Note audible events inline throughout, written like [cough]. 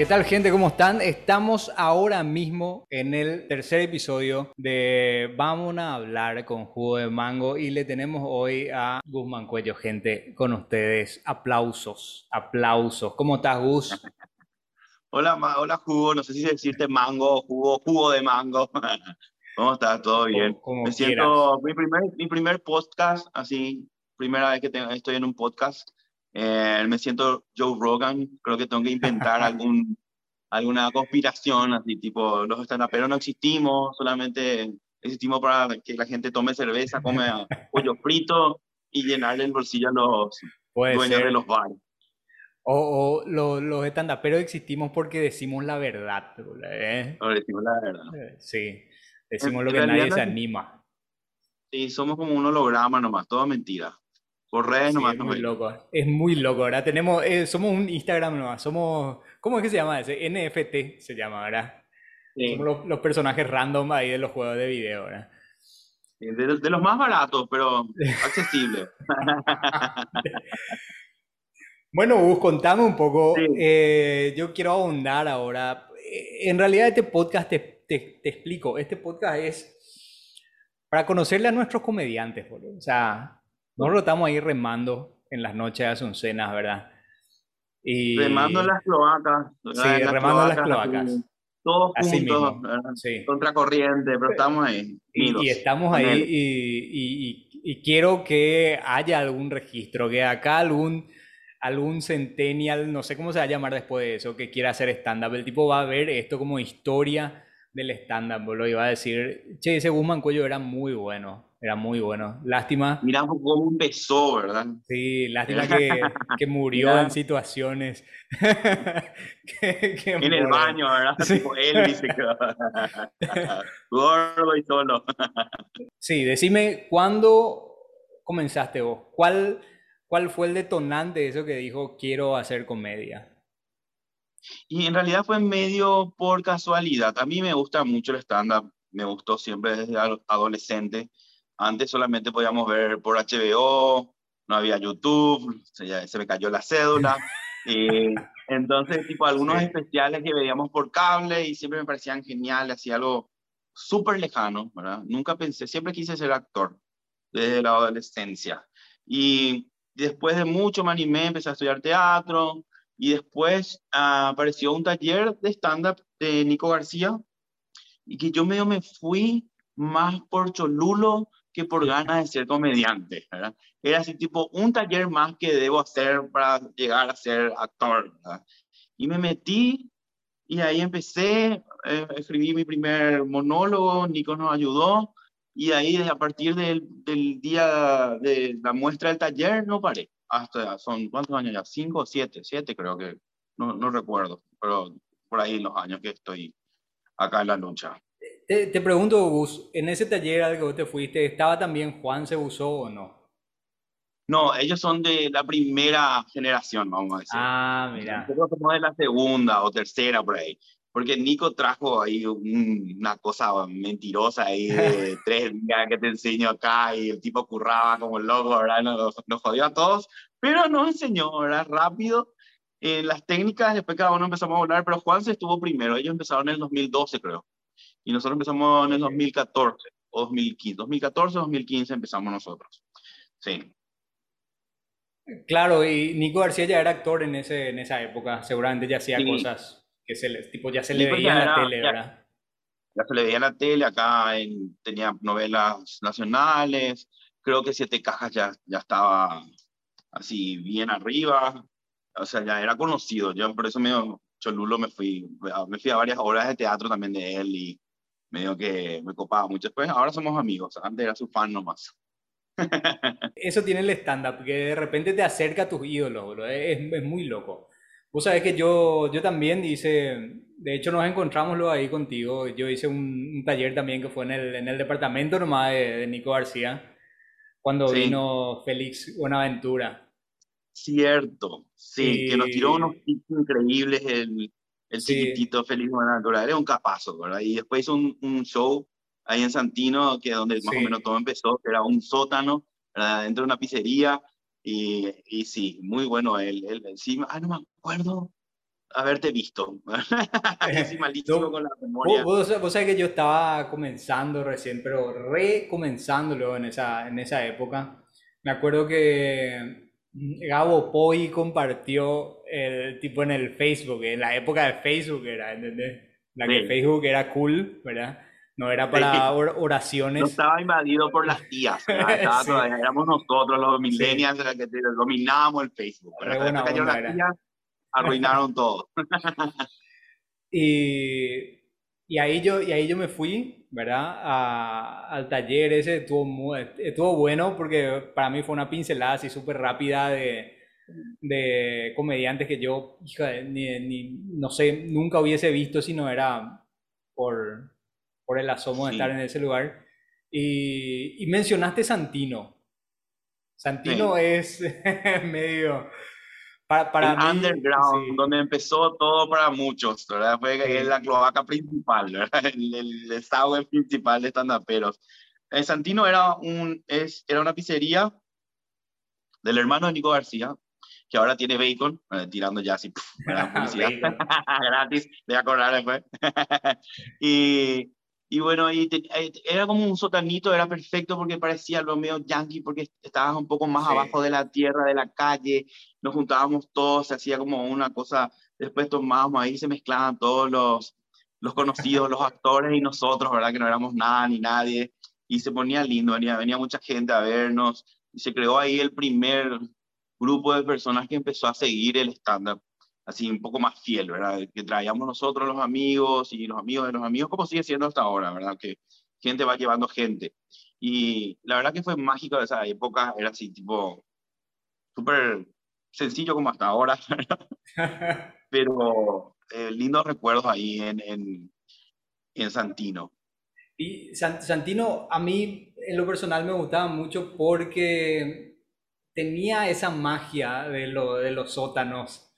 ¿Qué tal gente? ¿Cómo están? Estamos ahora mismo en el tercer episodio de Vamos a hablar con jugo de mango y le tenemos hoy a Guzmán Cuello, gente, con ustedes. Aplausos, aplausos. ¿Cómo estás, Gus? [laughs] Hola, hola jugo, no sé si decirte mango, jugo, jugo de mango. [laughs] ¿Cómo estás? ¿Todo bien? Me siento, mi primer, mi primer podcast, así, primera vez que estoy en un podcast. Eh, me siento Joe Rogan, creo que tengo que inventar algún, [laughs] alguna conspiración, así tipo, los pero no existimos, solamente existimos para que la gente tome cerveza, come [laughs] pollo frito y llenarle el bolsillo a los dueños de los bares. O, los, los pero existimos porque decimos la verdad. ¿eh? decimos la verdad. Eh, sí, decimos lo que nadie se anima. Sí, somos como un holograma nomás, todo mentira. Por redes nomás. Es muy loco, es muy loco, ¿verdad? Tenemos, eh, somos un Instagram nomás, somos, ¿cómo es que se llama ese? NFT se llama, ¿verdad? Somos los, personajes random ahí de los juegos de video, ¿verdad? De, los más baratos, pero [laughs] accesibles. [laughs] bueno, Gus, contame un poco. Eh, yo quiero ahondar ahora. Eh, en realidad este podcast, te, te, explico, este podcast es para conocerle a nuestros comediantes, boludo. O sea, nosotros estamos ahí remando en las noches de cenas, ¿verdad? Y... Remando en las cloacas. Sí, remando en las cloacas. Todos juntos, sí. contracorriente, pero estamos ahí. Y, estamos ahí y, y, quiero que haya algún registro, que acá algún, algún centennial, no sé cómo se va a llamar después de eso, que quiera hacer stand-up. El tipo va a ver esto como historia del stand-up, lo iba a decir, che, ese Guzmán Cuello era muy bueno. Era muy bueno. Lástima. Mira cómo empezó, ¿verdad? Sí, lástima que, que murió [laughs] en situaciones. [laughs] en el baño, ¿verdad? Sí. Tipo Elvis. [laughs] Gordo y solo. sí, decime, ¿cuándo comenzaste vos? ¿Cuál, ¿Cuál fue el detonante de eso que dijo quiero hacer comedia? Y en realidad fue medio por casualidad. A mí me gusta mucho el stand-up, me gustó siempre desde adolescente. Antes solamente podíamos ver por HBO, no había YouTube, se, se me cayó la cédula. [laughs] y entonces, tipo, algunos especiales que veíamos por cable y siempre me parecían geniales, hacía algo súper lejano, ¿verdad? Nunca pensé, siempre quise ser actor desde la adolescencia. Y después de mucho me animé, empecé a estudiar teatro y después ah, apareció un taller de stand-up de Nico García y que yo medio me fui más por Cholulo que por ganas de ser comediante, ¿verdad? Era así tipo un taller más que debo hacer para llegar a ser actor, ¿verdad? Y me metí y ahí empecé, eh, escribí mi primer monólogo, Nico nos ayudó y ahí a partir del, del, día de la muestra del taller no paré. Hasta son, ¿cuántos años ya? ¿Cinco o siete? Siete creo que, no, no recuerdo, pero por ahí los años que estoy acá en la lucha. Te, pregunto, Gus, en ese taller al que te fuiste, ¿estaba también Juan se usó o no? No, ellos son de la primera generación, vamos a decir. Ah, mira. Nosotros somos de la segunda o tercera por ahí. Porque Nico trajo ahí una cosa mentirosa ahí de [laughs] tres días que te enseño acá y el tipo curraba como loco, ¿verdad? Nos, nos jodió a todos, pero nos enseñó, ¿verdad? Rápido. en las técnicas, después cada uno empezamos a hablar, pero Juan se estuvo primero. Ellos empezaron en el 2012, creo. Y nosotros empezamos en el 2014 o 2015. 2014 2015 empezamos nosotros. Sí. Claro, y Nico García ya era actor en, ese, en esa época. Seguramente ya hacía cosas que se le, tipo, ya se le veía en la tele, ¿verdad? Ya se le veía en la tele, acá en, tenía novelas nacionales, creo que Siete Cajas ya, ya estaba así bien arriba, o sea, ya era conocido, yo por eso medio cholulo me fui, me fui a varias obras de teatro también de él y medio que me copaba mucho. Después, ahora somos amigos, antes era su fan nomás. [laughs] Eso tiene el stand-up, que de repente te acerca a tus ídolos, Es, es, muy loco. Vos sabés que yo, yo también hice, de hecho nos encontramos luego ahí contigo, yo hice un, taller también que fue en el, en el departamento nomás de, Nico García, cuando vino Félix Buenaventura. Cierto, sí, que nos tiró unos tips increíbles el, el chiquitito Félix Buenaventura, era un capazo, ¿verdad? Y después hizo un, un, show ahí en Santino, que es donde más o menos todo empezó, que era un sótano, ¿verdad? dentro de una pizzería, y, y sí, muy bueno él, él encima, ah, no me acuerdo, haberte visto. [laughs] Así malísimo [laughs] con la memoria. Vos, vos, sabés que yo estaba comenzando recién, pero recomenzando luego en esa, en esa época. Me acuerdo que Gabo Poi compartió el tipo en el Facebook, en la época de Facebook era, ¿entendés? La que Facebook era cool, ¿verdad? No era para oraciones. No estaba invadido por las tías, [laughs] estaba todavía, éramos nosotros los millennials sí. que dominábamos el Facebook. Pero buena onda, las tías, arruinaron todo. [laughs] y, y, ahí yo, y ahí yo me fui, ¿verdad? A, al taller ese, estuvo, estuvo bueno porque para mí fue una pincelada así súper rápida de, de comediantes que yo, hija, ni, ni, no sé, nunca hubiese visto si no era por por el asomo de estar en ese lugar. Y, y mencionaste Santino. Santino es [laughs] medio... Para, para el underground, donde empezó todo para muchos, ¿verdad? Fue la cloaca principal, ¿verdad? [laughs] El, el desagüe principal de estandaperos. Eh, Santino era, un, es, era una pizzería del hermano de Nico García, que ahora tiene bacon, eh, tirando ya así, [laughs] publicidad, [laughs] gratis, voy a cobrar después. y y bueno, y eh, era como un sotanito, era perfecto porque parecía lo medio yankee, porque estabas un poco más abajo de la tierra, de la calle, nos juntábamos todos, se hacía como una cosa, después tomábamos ahí, se mezclaban todos los, los conocidos, los [laughs] actores y nosotros, ¿verdad? Que no éramos nada ni nadie, y se ponía lindo, venía, venía mucha gente a vernos, y se creó ahí el primer grupo de personas que empezó a seguir el stand-up así un poco más fiel, ¿verdad? Que traíamos nosotros los amigos y los amigos de los amigos, como sigue siendo hasta ahora, ¿verdad? Que gente va llevando gente. Y la verdad que fue mágico de esa época, era así tipo súper sencillo como hasta ahora, [laughs] [laughs] pero eh, lindos recuerdos ahí en, en, en Santino. Y Santino a mí en lo personal me gustaba mucho porque tenía esa magia de, lo, de los sótanos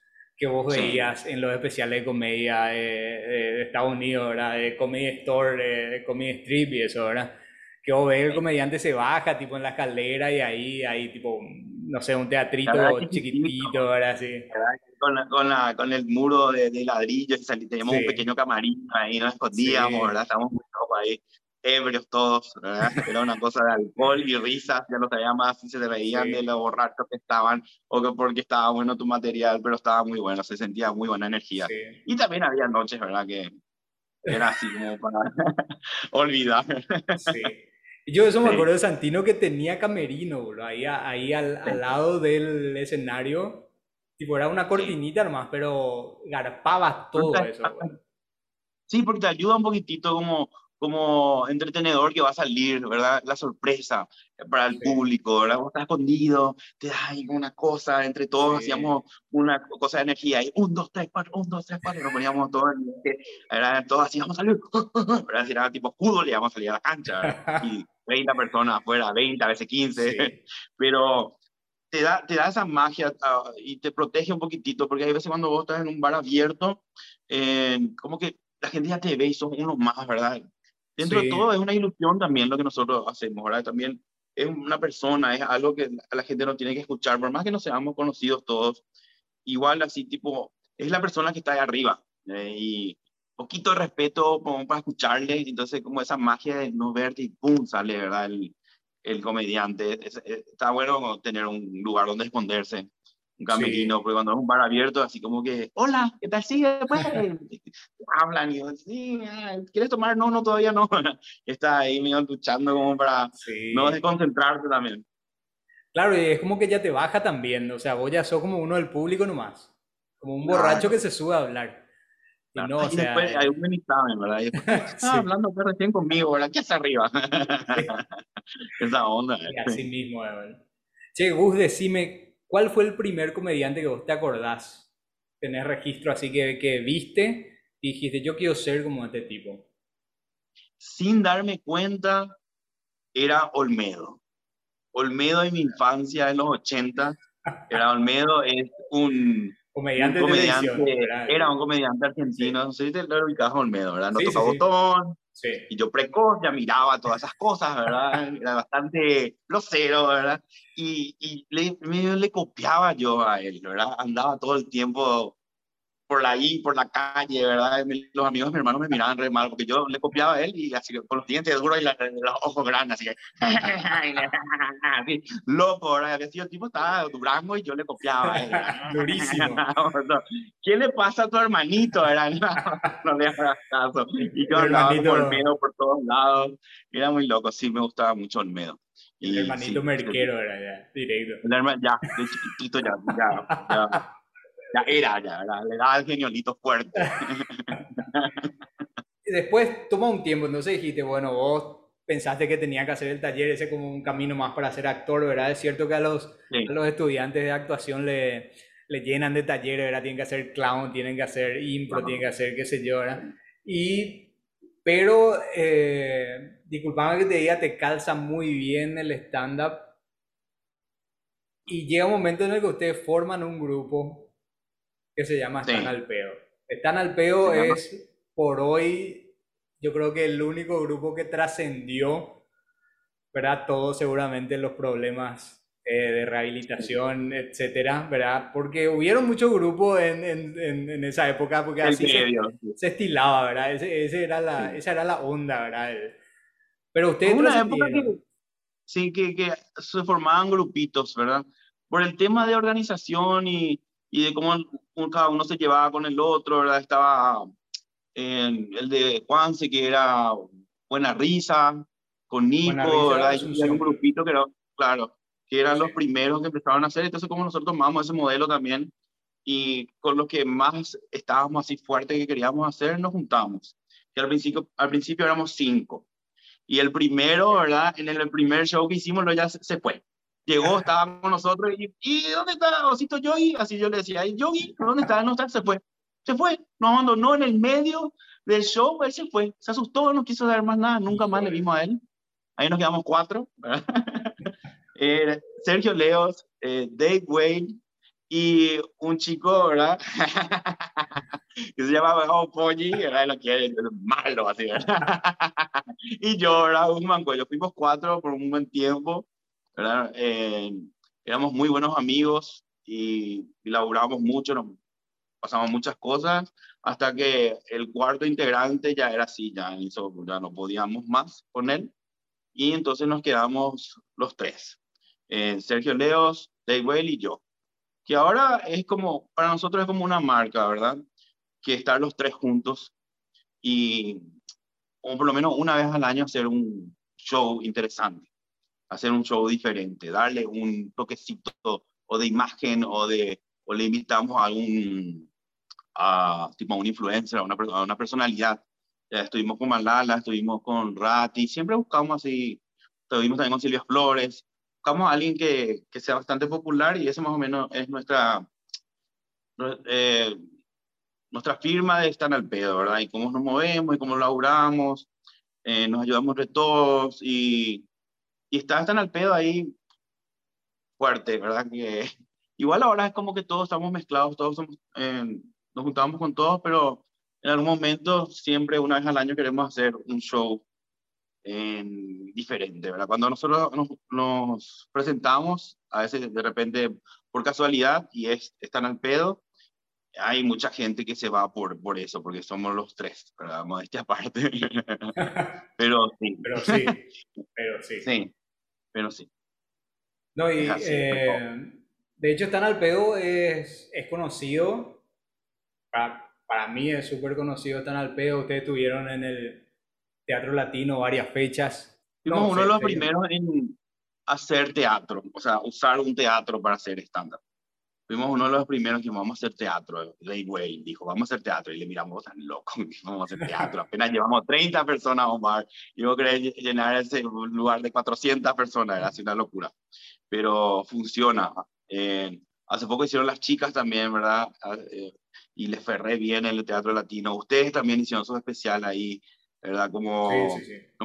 que vos veías en los especiales de comedia de, Estados Unidos, ¿verdad? De Comedy Store, de, Comedy Strip y eso, ¿verdad? Que vos ves el comediante se baja tipo en la escalera y ahí hay tipo, no sé, un teatrito chiquitito, ¿verdad? Sí. Con, con, la, con el muro de, de ladrillo, y teníamos un pequeño camarín ahí, nos escondíamos, ¿verdad? Estábamos muy ahí ebrios todos, ¿verdad? [laughs] Era una cosa de alcohol y risas, ya no sabía más si se reían de lo borrachos que estaban o que porque estaba bueno tu material, pero estaba muy bueno, se sentía muy buena energía. Y también había noches, ¿verdad? Que era así como para [laughs] olvidar. Sí. Yo eso me acuerdo de Santino que tenía camerino, bro, ahí, ahí al, al lado del escenario. Tipo, era una cortinita nomás, pero garpaba todo eso. Sí, porque te ayuda un poquitito como como entretenedor que va a salir, ¿verdad? La sorpresa para el público, ¿verdad? Vos estás escondido, te da ahí una cosa, entre todos hacíamos una cosa de energía, y un, dos, tres, cuatro, un, dos, tres, cuatro, y nos poníamos todos, ¿verdad? Todos así, vamos a salir, [laughs] ¿verdad? Si era tipo fútbol, y vamos a salir a la cancha, y [laughs] 30 personas afuera, 20, a veces 15, [laughs] pero te da, te da esa magia uh, y te protege un poquitito, porque hay veces cuando vos estás en un bar abierto, eh, como que la gente ya te ve y son unos más, ¿verdad? Dentro de todo es una ilusión también lo que nosotros hacemos, ¿verdad? También es una persona, es algo que la gente no tiene que escuchar, por más que no seamos conocidos todos, igual así tipo, es la persona que está ahí arriba eh, y poquito de respeto como para escucharle, entonces como esa magia de no verte y pum, sale, ¿verdad? El, el comediante. está bueno tener un lugar donde esconderse un camerino, porque cuando es un bar abierto, así como que, hola, ¿qué tal? Sí, después [laughs] hablan y sí, ah, ¿quieres tomar? No, no, todavía no. [laughs] Está ahí medio luchando como para no desconcentrarse también. Claro, y es como que ya te baja también, o sea, vos ya sos como uno del público nomás, como un borracho que se sube a hablar. Y no, o sea, después hay un examen, ¿verdad? Y después, [laughs] sí. hablando pues, recién conmigo, ¿verdad? ¿Qué hace arriba? Esa onda. Y así mismo, ¿verdad? Che, Gus, decime, ¿Cuál fue el primer comediante que vos te acordás? Tenés registro así que, que viste y dijiste, yo quiero ser como este tipo. Sin darme cuenta, era Olmedo. Olmedo en mi infancia, en los 80, era Olmedo, es un comediante, era un comediante argentino, no sé si te lo ubicas Olmedo, ¿verdad? No sí, toca botón, Sí. Y yo precoz ya miraba todas esas cosas, ¿verdad? [laughs] Era bastante grosero, ¿verdad? Y, y le, le copiaba yo a él, ¿verdad? Andaba todo el tiempo por ahí, por la calle, ¿verdad? Los amigos de mi hermano me miraban re mal porque yo le copiaba a él y así con los dientes duros y los ojos grandes, así que. [laughs] loco, ¿verdad? Que el tipo estaba Durango y yo le copiaba a él. [laughs] Durísimo. [laughs] ¿Qué le pasa a tu hermanito, verdad? No, le hagas caso. Y yo hablaba hermanito... como Olmedo por todos lados. Era muy loco, sí, me gustaba mucho Olmedo. El hermanito merquero era ya, directo. El hermano, ya, de chiquitito ya, ya, ya ya era, ya era, le daba el geniolito fuerte. [laughs] Después toma un tiempo, entonces dijiste, bueno, vos pensaste que tenía que hacer el taller ese como un camino más para ser actor, ¿verdad? Es cierto que a los, a los estudiantes de actuación le, le llenan de talleres, ¿verdad? Tienen que hacer clown, tienen que hacer impro, tienen que hacer qué sé yo, ¿verdad? Y, pero, eh, disculpame que te diga, te calza muy bien el stand-up y llega un momento en el que ustedes forman un grupo que se llama Están al Peo. Están al Peo es por hoy, yo creo que el único grupo que trascendió, ¿verdad? Todos seguramente los problemas eh, de rehabilitación, etcétera, ¿verdad? Porque hubieron muchos grupos en, en, en, esa época, porque así se, estilaba, ¿verdad? Ese, era la, Esa era la onda, ¿verdad? Pero ustedes... Una época que, sí, que, que se formaban grupitos, ¿verdad? Por el tema de organización y, y de cómo cada uno se llevaba con el otro, ¿verdad? Estaba eh, el de Juanse, que era Buena Risa, con Nico, ¿verdad? Y un grupito que era, claro, que eran los primeros que empezaron a hacer, entonces como nosotros tomamos ese modelo también, y con los que más estábamos así fuertes que queríamos hacer, nos juntamos. Que al principio, al principio éramos cinco. Y el primero, ¿verdad? En el primer show que hicimos, lo ya se fue llegó, estaba con nosotros y, ¿y dónde está Osito Yogi? Así yo le decía, Yogi, ¿dónde está? No está, se fue. Se fue, nos abandonó en el medio del show, él se fue, se asustó, no quiso dar más nada, nunca más le vimos a él. Ahí nos quedamos cuatro. [laughs] eh, Sergio Leos, eh, Dave Wade y un chico, ¿verdad? [laughs] que se llama oh, Polly, era lo que es malo, así, ¿verdad? [laughs] y yo, ¿verdad? Un mancuello. Fuimos cuatro por un buen tiempo eh, éramos muy buenos amigos y, y laburábamos mucho, nos pasamos muchas cosas, hasta que el cuarto integrante ya era así, ya, ya no podíamos más con él, y entonces nos quedamos los tres, eh, Sergio Leos, Dave Whale y yo, que ahora es como, para nosotros es como una marca, ¿verdad? Que estar los tres juntos y, o por lo menos una vez al año, hacer un show interesante hacer un show diferente, darle un toquecito o de imagen o de o le invitamos a algún a, tipo a un influencer, a una, a una personalidad. Ya estuvimos con Malala, estuvimos con Rati, siempre buscamos así, estuvimos también con Silvia Flores, buscamos a alguien que, que sea bastante popular y ese más o menos es nuestra, eh, nuestra firma de estar al pedo, ¿verdad? Y cómo nos movemos y cómo laburamos, eh, nos ayudamos de todos y y está tan al pedo ahí fuerte, ¿verdad? Que igual ahora es como que todos estamos mezclados, todos somos, nos juntamos con todos, pero en algún momento, siempre una vez al año queremos hacer un show diferente, ¿verdad? Cuando nosotros nos, presentamos, a veces de repente por casualidad y es, están al pedo, hay mucha gente que se va por, por eso, porque somos los tres, ¿verdad? Modestia aparte. [laughs] pero sí. Pero sí, pero sí. Sí pero sí. No, y eh, de hecho, Stan Alpedo es, es conocido, para, para mí es súper conocido Stan Alpedo, ustedes tuvieron en el Teatro Latino varias fechas. Fuimos uno de los primeros en hacer teatro, o sea, usar un teatro para hacer estándar fuimos uno de los primeros que vamos a hacer teatro. Ray Wayne dijo, vamos a hacer teatro. Y le miramos tan loco, [laughs] vamos a hacer teatro. Apenas llevamos 30 personas bar. Y yo quería llenar ese lugar de 400 personas, era así una locura. Pero funciona. Eh, hace poco hicieron las chicas también, ¿verdad? Ah, eh, y les ferré bien en el teatro latino. Ustedes también hicieron su especial ahí, ¿verdad? Como, sí, sí, sí.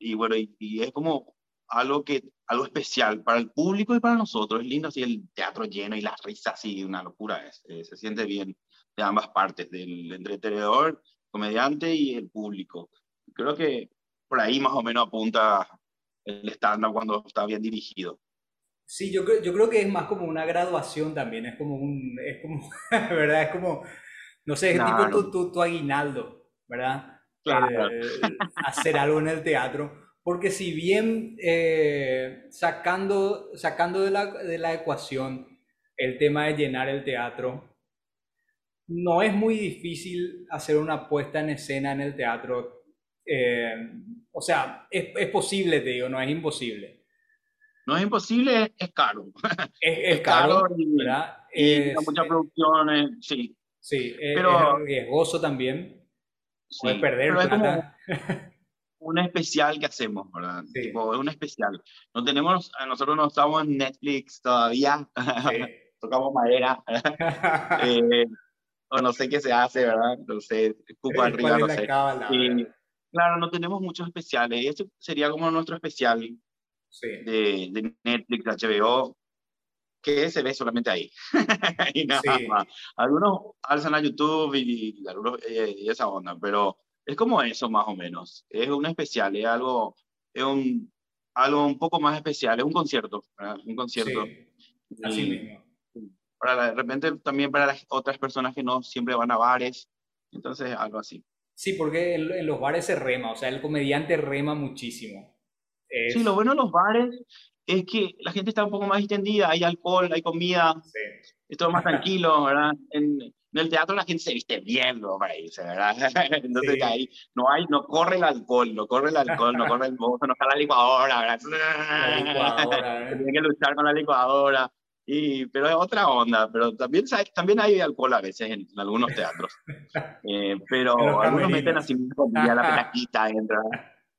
y bueno, y es como algo, que, algo especial para el público y para nosotros. Es lindo así el teatro lleno y las risas, así, una locura. Es, eh, se siente bien de ambas partes, del entretenedor, comediante y el público. Creo que por ahí más o menos apunta el estándar cuando está bien dirigido. Sí, yo creo, yo creo que es más como una graduación también, es como un, es como, [laughs] ¿verdad? Es como, No sé, es tipo tu, tu, tu, aguinaldo, ¿verdad? Claro. hacer algo en el teatro. Porque si bien eh, sacando, sacando de, la, de la ecuación el tema de llenar el teatro, no es muy difícil hacer una puesta en escena en el teatro. Eh, o sea, es, es, posible, te digo, no es imposible. No es imposible, es caro. [laughs] Es, es caro, y, ¿verdad? Y muchas producciones, sí. Sí, pero, es riesgoso también. Sí, Puedes perder plata. [laughs] un especial que hacemos, ¿verdad? Sí. Tipo, un especial. No tenemos, nosotros no estamos en Netflix todavía. Sí. [laughs] Tocamos madera. [laughs] eh, o no sé qué se hace, ¿verdad? No sé, escupo arriba, no sé. y, claro, no tenemos muchos especiales. Y este sería como nuestro especial sí. de, de, Netflix, HBO, que se ve solamente ahí. [laughs] y nada sí. más. Algunos alzan a YouTube y, y, algunos, eh, y esa onda, pero es como eso más o menos. Es un especial, es algo, es un, algo un poco más especial, es un concierto, ¿verdad? Un concierto. Sí, así mismo para de repente también para las otras personas que no siempre van a bares, entonces algo así. Sí, porque en, en los bares se rema, o sea, el comediante rema muchísimo. Es... Sí, lo bueno de los bares es que la gente está un poco más extendida, hay alcohol, hay comida, sí. es todo más tranquilo, ¿verdad? En, en, el teatro la gente se viste bien, ¿no? Para irse, ¿verdad? [laughs] Entonces sí. ahí no hay, no corre el alcohol, no corre el alcohol, no corre el mozo, no está la licuadora, ¿verdad? La licuadora, [laughs] ¿eh? Tiene que luchar con la licuadora. Y, pero es otra onda, pero también, también hay alcohol a veces en, en algunos teatros. [laughs] Eh, pero algunos meten así ya la pelaquita entra.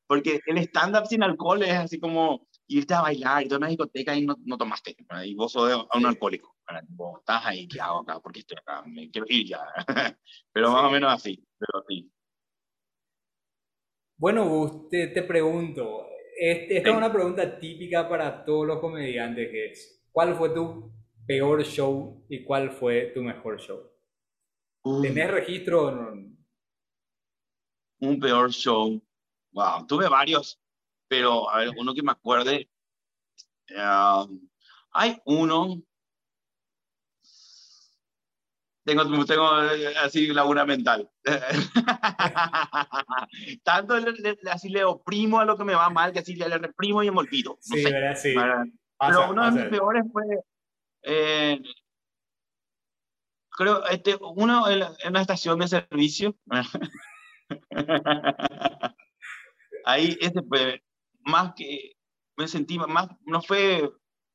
Porque el stand-up sin alcohol es así como irte a bailar, irte a una discoteca y no, no tomaste. ¿verdad? Y vos sos un alcohólico. ¿verdad? Vos estás ahí, ¿qué hago acá? ¿Por qué estoy acá? Me quiero ir ya. [laughs] pero más sí. o menos así. Pero sí. Bueno, Gus, te, te pregunto. Este, esta es una pregunta típica para todos los comediantes que es ¿Cuál fue tu peor show y cuál fue tu mejor show? Uh. ¿Tenés registro? No? Un peor show. Wow, tuve varios, pero a ver, uno que me acuerde. Uh, hay uno. Tengo, tengo así laguna mental. [laughs] Tanto le, le, así le oprimo a lo que me va mal que así le, le reprimo y me olvido. No sí, sé, ¿verdad? Sí. Pasa, Pero uno de mis peores fue, eh, creo, este, uno en, en una estación de servicio. [laughs] Ahí ese fue más que me sentí más, no fue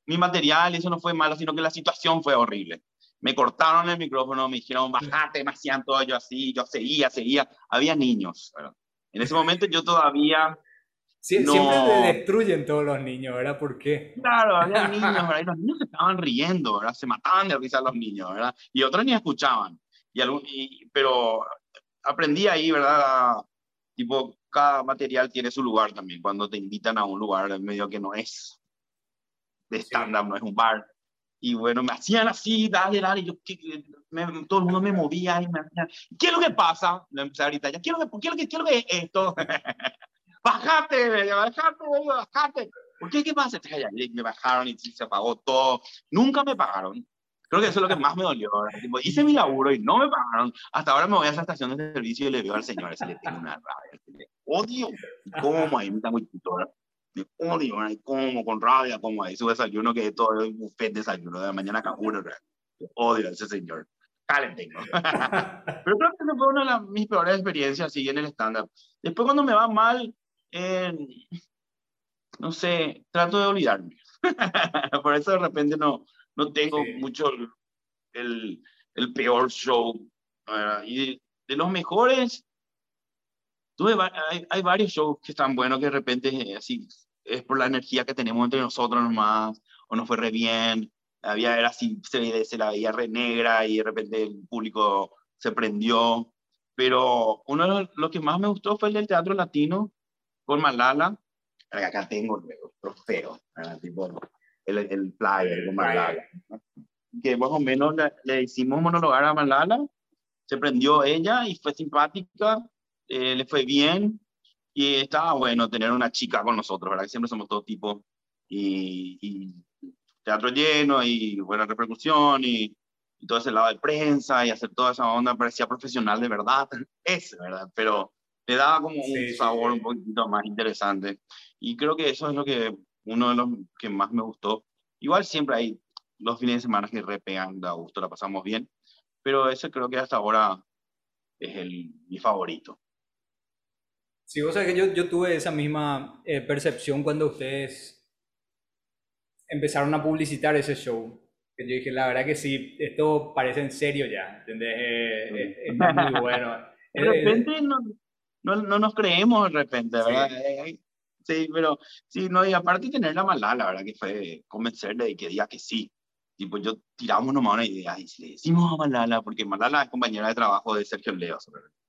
mi material, eso no fue malo, sino que la situación fue horrible. Me cortaron el micrófono, me dijeron, bajate, me hacían todo yo así, yo seguía, seguía. Había niños. ¿verdad? En ese momento yo todavía Sie no. Siempre te destruyen todos los niños, ¿verdad? ¿Por qué? Claro, había [laughs] niños, ¿verdad? Y los niños se estaban riendo, ¿verdad? Se mataban de risa los niños, ¿verdad? Y otros ni escuchaban. Y, algún, y pero aprendí ahí, ¿verdad? Tipo, cada material tiene su lugar también. Cuando te invitan a un lugar en medio que no es de stand-up, no es un bar. Y bueno, me hacían así, dale, dale, yo, me, todo el mundo me movía y me hacían, ¿qué es lo que pasa? Le empecé a gritar, ¿qué es lo que, qué es lo que, qué es, lo que es esto? [laughs] bájate, bájate, bájate. ¿Por qué? ¿Qué pasa? Me bajaron y se apagó todo. Nunca me pagaron. Creo que eso es lo que más me dolió. Tipo, hice mi laburo y no me pagaron. Hasta ahora me voy a esa estación de servicio y le veo al señor, ese le tengo una rabia. Le odio. ¿Cómo ahí me está muy tutora? Me odio, como con rabia, como ahí su desayuno que es todo el buffet de desayuno de la mañana a uno. Odio a ese señor. Calen. [laughs] Pero creo que esa fue una de las, mis peores experiencias así en el stand-up. Después cuando me va mal, eh, no sé, trato de olvidarme. [laughs] Por eso de repente no, no tengo sí. mucho el, el, peor show. Y de, los mejores, tuve, hay, hay, varios shows que están buenos que de repente eh, así es por la energía que tenemos entre nosotros nomás, o no fue re bien, había, era así, se, se la veía re negra y de repente el público se prendió. Pero uno de los, lo que más me gustó fue el del teatro latino, con Malala, acá tengo el trofeo, tipo el, el flyer con Malala, ¿no? que más o menos le, le, hicimos monologar a Malala, se prendió ella y fue simpática, eh, le fue bien y estaba bueno tener una chica con nosotros, ¿verdad? Que siempre somos todo tipo y, y, teatro lleno y buena repercusión y y todo ese lado de prensa y hacer toda esa onda parecía profesional de verdad, [laughs] es verdad, pero le daba como un sabor un poquito más interesante. Y creo que eso es lo que uno de los que más me gustó. Igual siempre hay los fines de semana que repegan, da gusto, la pasamos bien, pero ese creo que hasta ahora es el, mi favorito. Sí, vos sabés que yo, yo tuve esa misma eh, percepción cuando ustedes empezaron a publicitar ese show. Yo dije, la verdad que sí, esto parece en serio ya, ¿entendés? Eh, eh, está muy [laughs] bueno. de repente no, no, no, nos creemos de repente, ¿verdad? Sí. Pero sí, no, y aparte tener la mala, la verdad que fue convencerle de que diga que sí. Tipo, yo tiramos nomás una idea y le decimos a Malala, porque Malala es compañera de trabajo de Sergio Leo,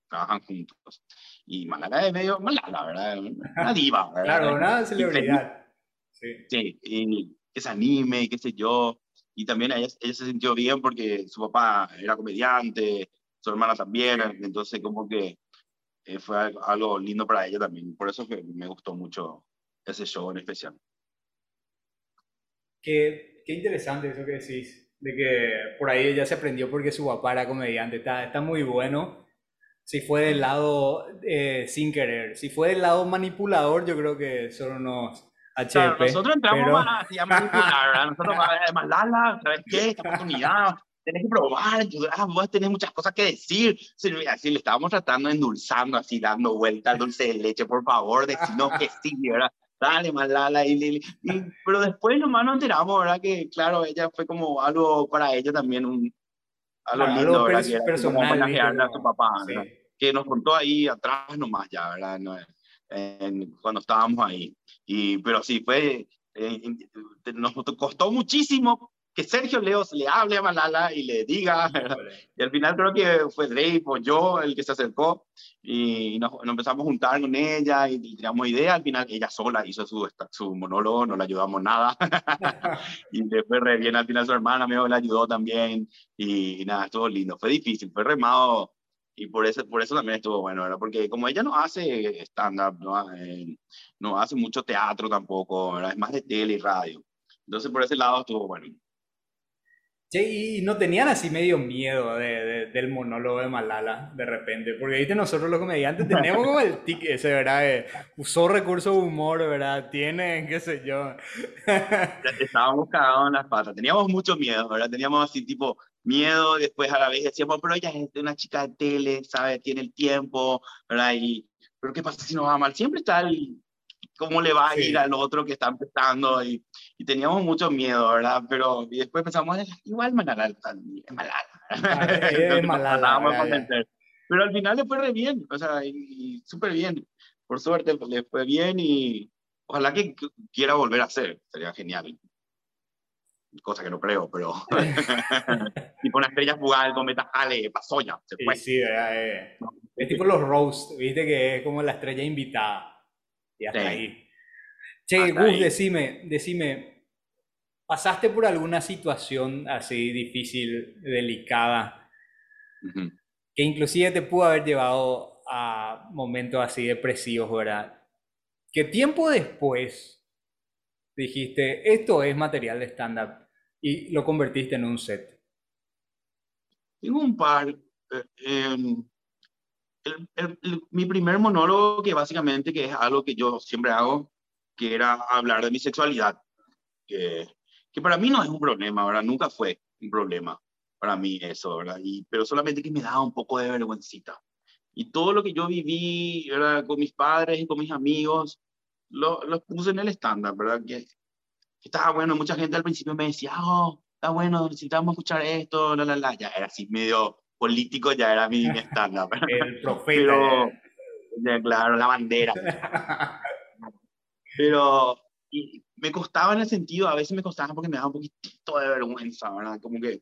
trabajan juntos. Y Malala es medio Malala, ¿verdad? Una diva, ¿verdad? claro, una celebridad. Sí. sí, y que se anime, qué sé yo. Y también ella, ella se sintió bien porque su papá era comediante, su hermana también, entonces como que eh, fue algo lindo para ella también. Por eso que me gustó mucho ese show en especial. Qué, qué interesante eso que decís, de que por ahí ella se aprendió porque su papá era comediante, está, está muy bueno. Si fue del lado eh, sin querer, si fue del lado manipulador, yo creo que son unos HP. nosotros entramos a, a, manipular, nosotros, más Lala, ¿sabes qué? Esta oportunidad, tenés que probar, ah, vos tenés muchas cosas que decir. Así le estábamos tratando, endulzando, así dando vuelta al dulce de leche, por favor, decimos que sí, ¿verdad? dale, Malala, y, y, pero después nomás nos enteramos, ¿verdad? Que claro, ella fue como algo para ella también, un, algo lindo, ¿verdad? Que personal, a su papá, Que nos contó ahí atrás nomás ya, ¿verdad? No, en, cuando estábamos ahí. Y, pero sí, fue, eh, nos costó muchísimo que Sergio Leos le hable a Malala y le diga, [laughs] y al final creo que fue Drake o yo el que se acercó y nos, empezamos a juntar con ella y, teníamos idea, al final ella sola hizo su, su monólogo, no le ayudamos nada, [laughs] y después re bien, al final su hermana me le ayudó también, y, nada, estuvo lindo, fue difícil, fue remado, y por eso, por eso también estuvo bueno, ¿verdad? porque como ella no hace stand-up, no, eh, no hace mucho teatro tampoco, ¿verdad? es más de tele y radio, entonces por ese lado estuvo bueno. Sí, y no tenían así medio miedo de, del monólogo de Malala de repente, porque viste nosotros los comediantes tenemos como el tic ese, ¿verdad? usó recursos de humor, ¿verdad? Tienen, qué sé yo. Estábamos cagados en las patas, teníamos mucho miedo, ¿verdad? Teníamos así tipo miedo, después a la vez decíamos, pero ella es una chica de tele, ¿sabe? Tiene el tiempo, ¿verdad? Y, pero ¿qué pasa si nos va mal? Siempre está el, cómo le va a ir al otro que está empezando y, y, teníamos mucho miedo, ¿verdad? Pero y después pensamos, igual Malala es Malala. [laughs] Es Malala. Pero al final le fue re bien, o sea, y, súper bien. Por suerte le fue bien y ojalá que quiera volver a hacer, sería genial. Cosa que no creo, pero [laughs] [laughs] tipo una estrella fugaz, cometa Hale, pasó ya, se fue. Sí, sí, eh. es tipo los roast, viste que es como la estrella invitada. Y hasta ahí. Che, Gus, decime, decime, ¿pasaste por alguna situación así difícil, delicada, que inclusive te pudo haber llevado a momentos así depresivos, ¿verdad? Que tiempo después dijiste, esto es material de stand-up y lo convertiste en un set. Tengo un par. Eh, em, mi primer monólogo, que básicamente que es algo que yo siempre hago, que era hablar de mi sexualidad, que, que para mí no es un problema, ¿verdad? Nunca fue un problema para mí eso, ¿verdad? Y, pero solamente que me daba un poco de vergüencita. Y todo lo que yo viví ¿verdad? con mis padres y con mis amigos, lo, lo puse en el estándar, ¿verdad? Que, estaba bueno, mucha gente al principio me decía, oh, está bueno, necesitamos escuchar esto, la, la, la, ya era así medio político ya era mi [laughs] estándar. El profeta. Pero, claro, la bandera. Pero y me costaba en el sentido, a veces me costaba porque me daba un poquitito de vergüenza, ¿verdad? Como que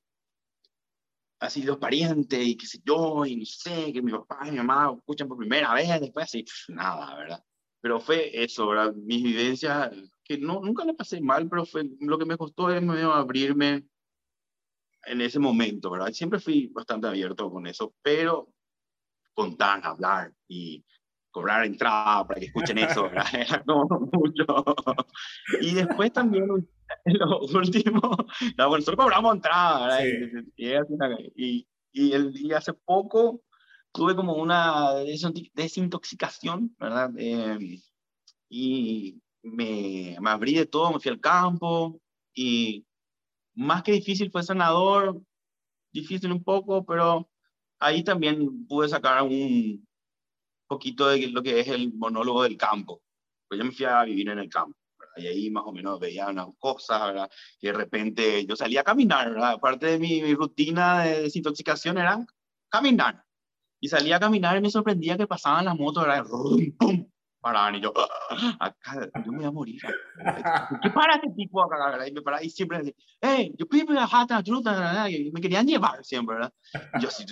así los parientes y qué sé yo, y no sé, que mi papá y mi mamá escuchan por primera vez, después así, nada, ¿verdad? Pero fue eso, ¿verdad? Mis vivencias, que no, nunca le pasé mal, pero fue, lo que me costó es medio abrirme en ese momento, ¿verdad? Siempre fui bastante abierto con eso, pero contar, hablar y cobrar entrada para que escuchen eso, ¿verdad? [laughs] Era como mucho. Y después también lo último, no, nosotros cobramos entrada, Y, y, y, el, y hace poco tuve como una desintoxicación, ¿verdad? Eh, y me, me abrí de todo, me fui al campo y más que difícil fue sanador, difícil un poco, pero ahí también pude sacar un poquito de lo que es el monólogo del campo. Pues yo me fui a vivir en el campo. Y ahí más o menos veía unas cosas, ¿verdad? Y de repente yo salía a caminar, ¿verdad? Aparte de mi, mi rutina de desintoxicación era caminar. Y salía a caminar y me sorprendía que pasaban las motos, ¿verdad? ¡Pum! Paraban y yo, acá, yo me voy a morir. [laughs] ¿Qué para este tipo acá? Y me paraba y siempre decía, hey, yo pido la jata, y me querían llevar siempre, ¿verdad? Y yo así,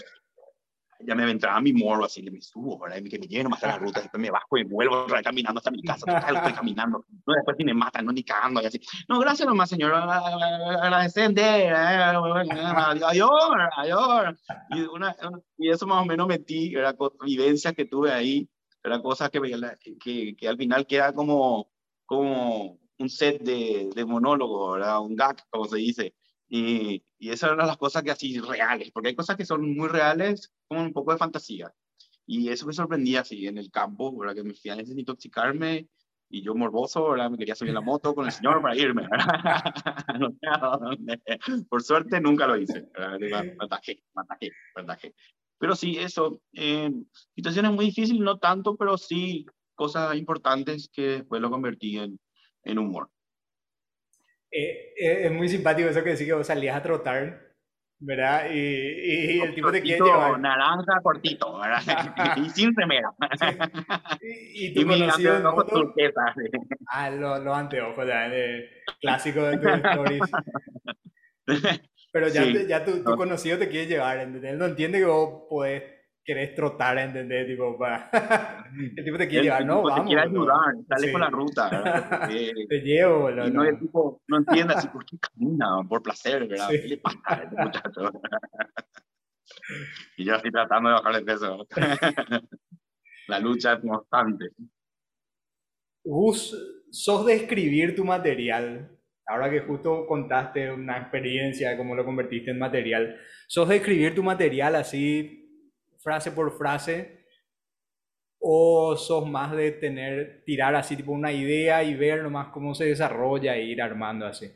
ya me entraba mi morro así, me subo, ¿verdad? Y que me lleven más a la ruta, después me bajo y vuelvo otra vez caminando hasta mi casa, total, estoy [laughs] caminando, no, después si me matan, no, ni cagando, y así, no, gracias nomás, señor, agradecente, adiós, adiós, y, una, y eso más o menos metí, era vivencias que tuve ahí, era cosas que, que, que al final queda como, como un set de, de monólogo, ¿verdad? Un gag, como se dice. Y, y esas eran las cosas que así reales, porque hay cosas que son muy reales, como un poco de fantasía. Y eso me sorprendía así en el campo, ¿verdad? Que me fui a desintoxicarme y yo morboso, ¿verdad? Me quería subir la moto con el señor para irme, no sé. Por suerte nunca lo hice. Me atajé, me atajé, me atajé. Pero sí, eso, eh, situaciones muy difíciles, no tanto, pero sí cosas importantes que después lo convertí en, en humor. Eh, eh, es muy simpático eso que decís que vos salías a trotar, ¿verdad? Y, y, el tipo te quiere llevar. Naranja cortito, ¿verdad? [laughs] y sin remera. [laughs] Y, y tu conocido en moto. Ah, los lo anteojos, ya, el clásico de tus stories. [laughs] Pero ya, ya tu, tu, conocido te quiere llevar, ¿entendés? Él no entiende que vos podés, querés trotar, ¿entendés? Tipo, para... [laughs] el tipo te quiere llevar, no, vamos. Te quiere ayudar, sale con la ruta. [laughs] te llevo, ¿no? Y no, el tipo no entiende así, ¿por qué camina? Por placer, ¿verdad? ¿Qué le pasa a este muchacho? [laughs] y yo estoy tratando de bajar el peso. la lucha es constante. Gus, sos de escribir tu material ahora que justo contaste una experiencia de cómo lo convertiste en material, ¿sos de escribir tu material así, frase por frase? ¿O sos más de tener, tirar así tipo una idea y ver nomás cómo se desarrolla e ir armando así?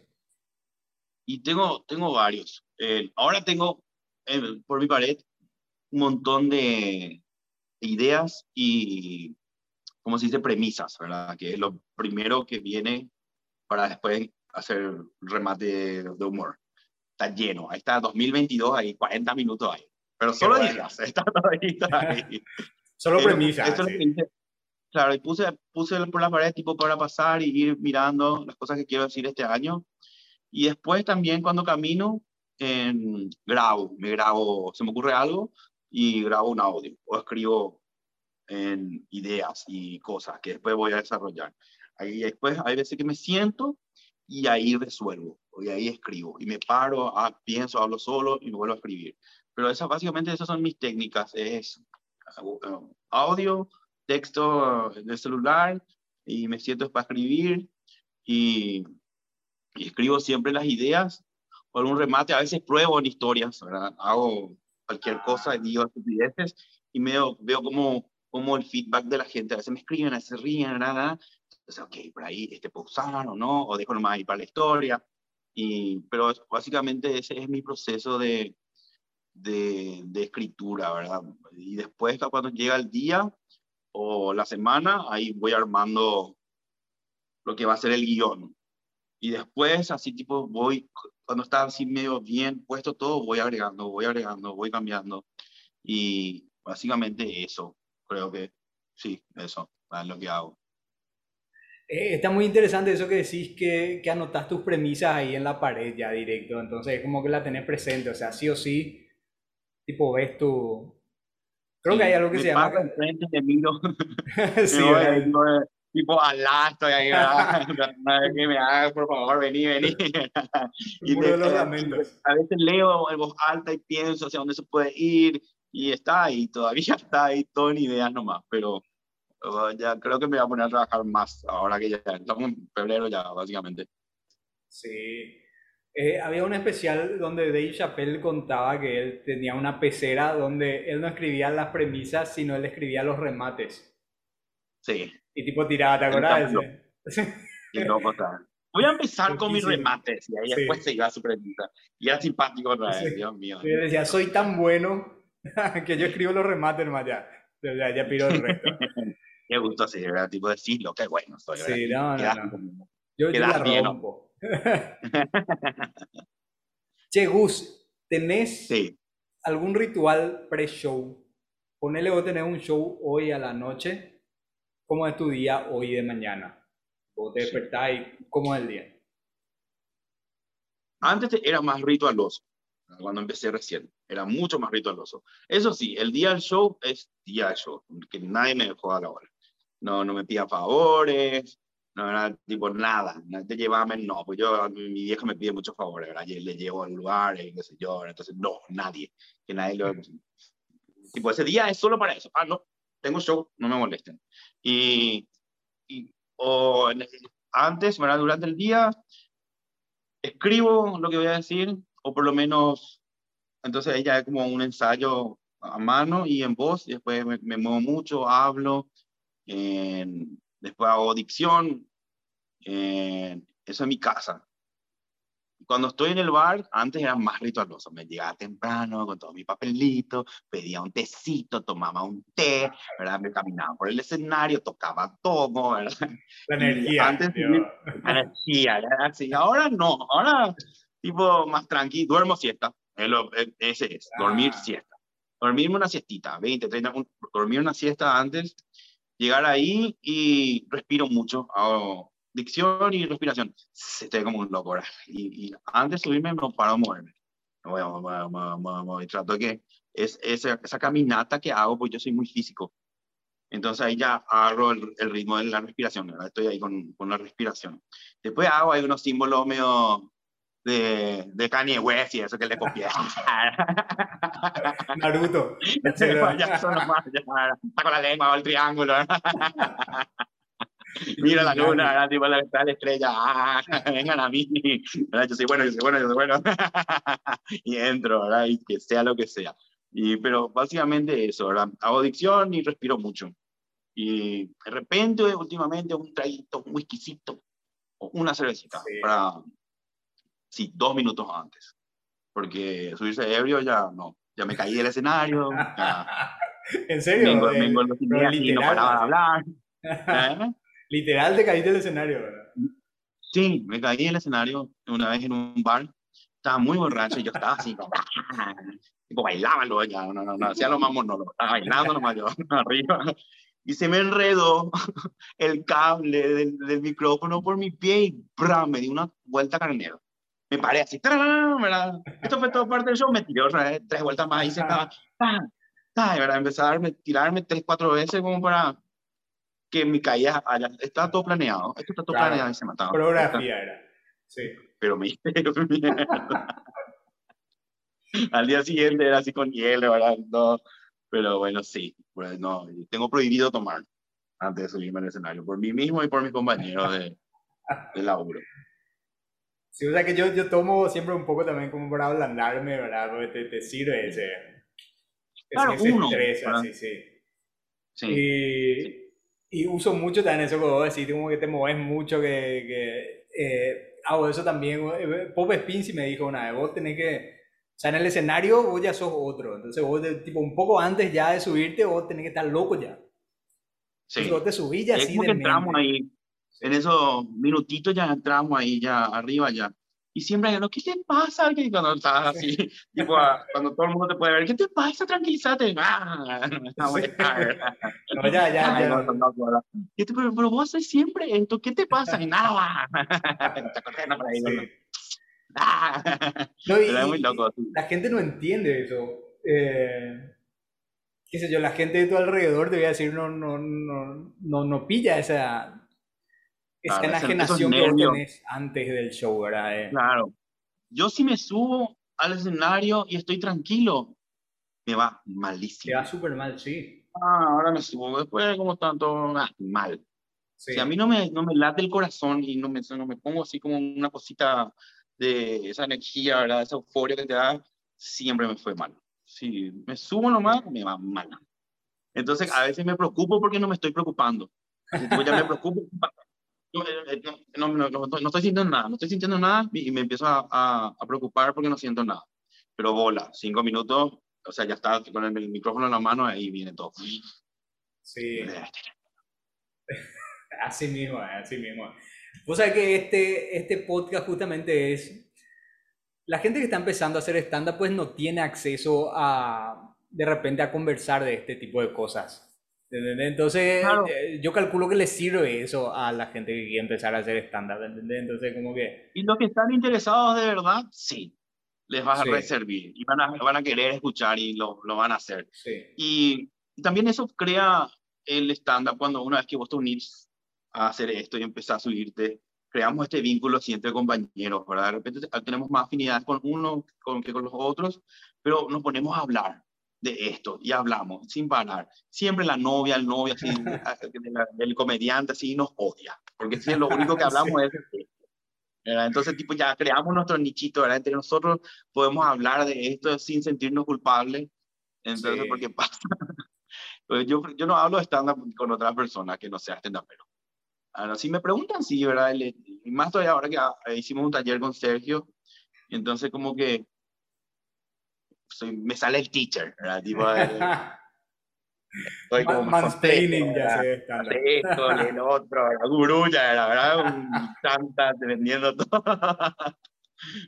Y tengo, tengo varios. Eh, ahora tengo eh, por mi pared un montón de ideas y, como se dice, premisas, ¿verdad? Que es lo primero que viene para después hacer remate de humor. Está lleno, ahí está 2022, hay 40 minutos ahí. Pero solo ideas, [laughs] está ahí. [laughs] Solo premisas. claro, y puse, puse por la pared tipo para pasar y ir mirando las cosas que quiero decir este año. Y después también cuando camino, en, grabo, me grabo, se me ocurre algo y grabo un audio o escribo en ideas y cosas que después voy a desarrollar. Ahí después hay veces que me siento y ahí resuelvo, y ahí escribo, y me paro, ah, pienso, hablo solo y vuelvo a escribir. Pero esas, básicamente esas son mis técnicas, es uh, audio, texto del celular, y me siento para escribir, y, y, escribo siempre las ideas, por un remate, a veces pruebo en historias, ¿verdad? hago cualquier cosa, digo estupideces, y veo, veo como, como el feedback de la gente, a veces me escriben, a veces ríen, nada, entonces, ok, por ahí este puedo usar o no, o dejo nomás ahí para la historia. Y, pero básicamente ese es mi proceso de, de, de, escritura, ¿verdad? Y después, cuando llega el día o la semana, ahí voy armando lo que va a ser el guion. Y después, así tipo, voy, cuando está así medio bien puesto todo, voy agregando, voy agregando, voy cambiando. Y básicamente eso, creo que sí, eso es lo que hago. Eh, está muy interesante eso que decís que, que anotas tus premisas ahí en la pared ya directo, entonces es como que la tenés presente, o sea, sí o sí, tipo ves tu... Creo que hay algo que se llama... Enfrente de miro. [laughs] sí, tipo alá, estoy ahí, [laughs] que me hagas, por favor, vení, vení. [laughs] y de, los lamentos. A veces leo en voz alta y pienso hacia dónde se puede ir, y está ahí, todavía está ahí, todo en ideas nomás, pero ya creo que me voy a poner a trabajar más ahora que ya estamos en febrero ya, básicamente. Sí. Eh, había un especial donde Dave Chappelle contaba que él tenía una pecera donde él no escribía las premisas, sino él escribía los remates. Sí. Y tipo tiraba, ¿te? Qué loco, Voy a empezar con mis remates y ahí después se iba a su premisa. Y era simpático otra vez, Dios mío. Y decía, soy tan bueno [laughs] que yo escribo los remates nomás ya. Ya, ya piro el resto. [laughs] Qué gusto así, era tipo decirlo, qué bueno soy. Sí, no, no, no. Yo, yo la rompo. [laughs] che, Gus, ¿tenés algún ritual pre-show? Ponele vos tenés un show hoy a la noche. ¿Cómo es tu día hoy de mañana? Vos te despertás y ¿cómo es el día? Antes era más ritualoso, cuando empecé recién. Era mucho más ritualoso. Eso sí, el día del show es día del show, que nadie me dejó a la hora no, no me pida favores, no era tipo nada, no te llevaba, no, pues yo, mi vieja me pide muchos favores, ¿verdad? Le llevo al lugar, qué sé yo, entonces no, nadie, que nadie lo... tipo, ese día es solo para eso, ah, no, tengo show, no me molesten. Y, y o antes, ¿verdad? Durante el día, escribo lo que voy a decir, o por lo menos, entonces ella es como un ensayo a mano y en voz, y después me, me muevo mucho, hablo, después hago dicción, eso es mi casa. Cuando estoy en el bar, antes era más ritualoso. Me llegaba temprano con todo mi papelito, pedía un tecito, tomaba un té, ¿verdad? Me caminaba por el escenario, tocaba todo, ¿verdad? La energía. antes, la energía, así. Ahora no, ahora tipo más tranquilo, duermo siesta. Ese es, dormir ah. siesta. Dormirme una siestita, 20, 30, dormir una siesta antes llegar ahí y respiro mucho, hago dicción y respiración. Estoy como un loco Y, antes de subirme no paro de moverme. y trato de que es esa, esa, caminata que hago, pues yo soy muy físico. Entonces ahí ya agarro el, ritmo de la respiración, estoy ahí con, con, la respiración. Después hago ahí unos símbolos medio de, de Kanye West y eso que le copié. [laughs] Naruto. [laughs] son nomás, ya, está con la lengua o el triángulo. [laughs] Mira la luna, tipo la, la estrella, ah, vengan a mí. Yo soy bueno, yo soy bueno, yo soy bueno. y entro, ¿verdad? Y que sea lo que sea. Y, pero básicamente eso, ¿verdad? Hago dicción y respiro mucho. Y de repente, últimamente, un traguito, un whiskycito, una cervecita para sí, dos minutos antes. Porque subirse ebrio ya no, ya me caí del escenario. [laughs] ¿En serio? Vengo, vengo los y no paraba de hablar. ¿Eh? [laughs] Literal te caíste del escenario, ¿verdad? Sí, me caí del escenario una vez en un bar. Estaba muy borracho y yo estaba así, como, [laughs] tipo, bailaba luego ya, no, no, no, hacía lo más monólogo, estaba bailando nomás yo, arriba. Y se me enredó el cable del, del micrófono por mi pie y me dio una vuelta carnero me paré así, ¿verdad? Esto fue todo parte del show, me tiré otra vez, tres vueltas más y se estaba, ¿verdad? Empecé a darme, tirarme tres, cuatro veces como para que mi caída haya, estaba todo planeado, esto está todo planeado y se mataba. Coreografía era, sí. Pero me [laughs] Al día siguiente era así con hielo, ¿verdad? No, pero bueno, sí, pues no, tengo prohibido tomar antes de subirme al escenario, por mí mismo y por mis compañeros de, de laburo. Sí, o sea que yo, yo tomo siempre un poco también como para ablandarme, ¿verdad? Porque te, te sirve ese, claro, ese uno, estrés, así, sí. sí. Y, y, uso mucho también eso que vos decís, como que te mueves mucho, que, que eh, hago eso también. Eh, Pop Spincy me dijo una vez, vos tenés que, o sea, en el escenario vos ya sos otro, entonces vos, tipo, un poco antes ya de subirte, vos tenés que estar loco ya. Sí. Entonces vos te subís ya así de que entramos ahí en esos minutitos ya entramos ahí, ya arriba, ya. Y siempre hay ¿qué te pasa? Que cuando estás así, [laughs] tipo, cuando todo el mundo te puede ver, ¿qué te pasa? Tranquilízate. [laughs] Ah, no, ya, ya, ya. pero, pero, vos haces siempre esto, ¿qué te pasa? Y nada. [laughs] Ah. no, y, muy loco. La gente no entiende eso. Eh, qué sé yo, la gente de tu alrededor te voy a decir, no, no, no, no, no pilla esa, esa enajenación que tenés antes del show, ¿verdad? Eh. Claro. Yo si me subo al escenario y estoy tranquilo, me va malísimo. Te va súper mal, sí. Ah, ahora me subo después, como tanto, ah, mal. Si a mí no me, no me late el corazón y no me, no me pongo así como una cosita de esa energía, ¿verdad? esa euforia que te da, siempre me fue mal. Si me subo nomás, me va mal. Entonces, a veces me preocupo porque no me estoy preocupando. Entonces, ya me preocupo. Eh, no, no, no, no, estoy sintiendo nada, no estoy sintiendo nada y me empiezo a, a, preocupar porque no siento nada. Pero bola, cinco minutos, o sea, ya está con el, micrófono en la mano, ahí viene todo. Sí. [laughs] Así mismo, así mismo. Vos sabés que este, este podcast justamente es... La gente que está empezando a hacer stand-up pues no tiene acceso a, de repente, a conversar de este tipo de cosas. Entonces, eh, yo calculo que le sirve eso a la gente que quiere empezar a hacer stand-up, Entonces, como que... Y los que están interesados de verdad, sí, les vas a reservar y van a, van a querer escuchar y lo, lo van a hacer. Sí. Y, y, también eso crea el stand-up cuando una vez que vos te unís a hacer esto y empezar a subirte, creamos este vínculo así entre compañeros, ¿verdad? De repente tenemos más afinidad con uno con, que con los otros, pero nos ponemos a hablar de esto y hablamos sin parar. Siempre la novia, el novio, así, [laughs] el comediante, así nos odia, porque si lo único que [laughs] hablamos es de esto. Entonces, tipo, ya creamos nuestro nichito, ¿verdad? Entre nosotros podemos hablar de esto sin sentirnos culpables. Entonces, sí. porque [laughs] pasa. Pues yo, yo no hablo de stand-up con otra persona que no sea stand-up, pero Ahora, si me preguntan, sí, ¿verdad? Y más todavía ahora que ah, hicimos un taller con Sergio, entonces como que soy, me sale el teacher, ¿verdad? Tipo, Estoy [laughs] como Mansplaining ya. Esto, el otro, la ya era, ¿verdad? Un tanta vendiendo todo. [laughs]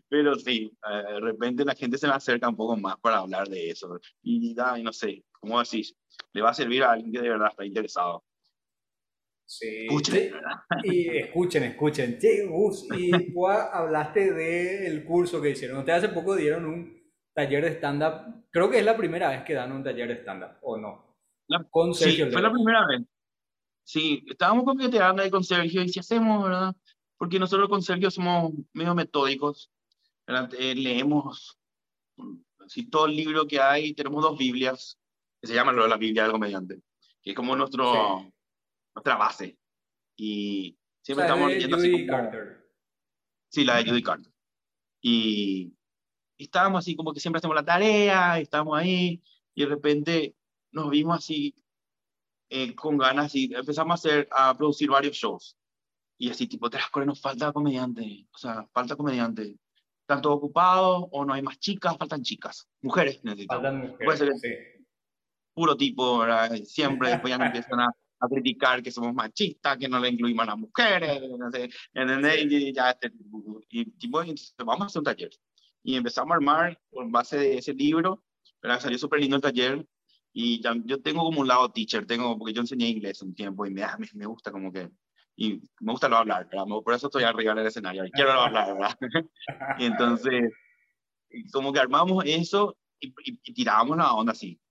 Pero sí, de repente la gente se me acerca un poco más para hablar de eso. Y, y no sé, ¿cómo decís? Le va a servir a alguien que de verdad está interesado. Sí. Escuchen. Y escuchen, escuchen. y tú hablaste del curso que hicieron. Ustedes hace poco dieron un taller de stand-up. Creo que es la primera vez que dan un taller de stand-up, ¿o no? con Sergio. Sí, fue la primera vez. Sí, estábamos coqueteando ahí con Sergio y si hacemos, ¿verdad? Porque nosotros con Sergio somos medio metódicos. Eh, leemos así, todo el libro que hay. Tenemos dos Biblias, que se llaman la Biblia del comediante, que es como nuestro nuestra base. Y siempre estamos leyendo así Carter. Sí, la de Judy Carter. Y, estábamos así como que siempre hacemos la tarea, y estábamos ahí, y de repente nos vimos así eh, con ganas y empezamos a hacer, a producir varios shows. Y así, tipo, te las nos falta comediante, o sea, falta comediante. ¿Están todos ocupados o no hay más chicas? Faltan chicas. Mujeres necesitamos. Faltan mujeres, sí. Puro tipo, ¿verdad? Siempre [laughs] después ya no empiezan a a criticar que somos machistas, que no le incluimos a las mujeres, no sé, Y, ya, este, y tipo, entonces vamos a hacer un taller. Y empezamos a armar con base de ese libro, pero salió súper lindo el taller. Y ya, yo tengo como un lado teacher, tengo, porque yo enseñé inglés un tiempo y me, me, me gusta como que, y me gusta lo hablar, ¿verdad? por eso estoy arriba del escenario, y quiero hablar, ¿verdad? [laughs] y entonces, como que armamos eso y, y, y tirábamos la onda así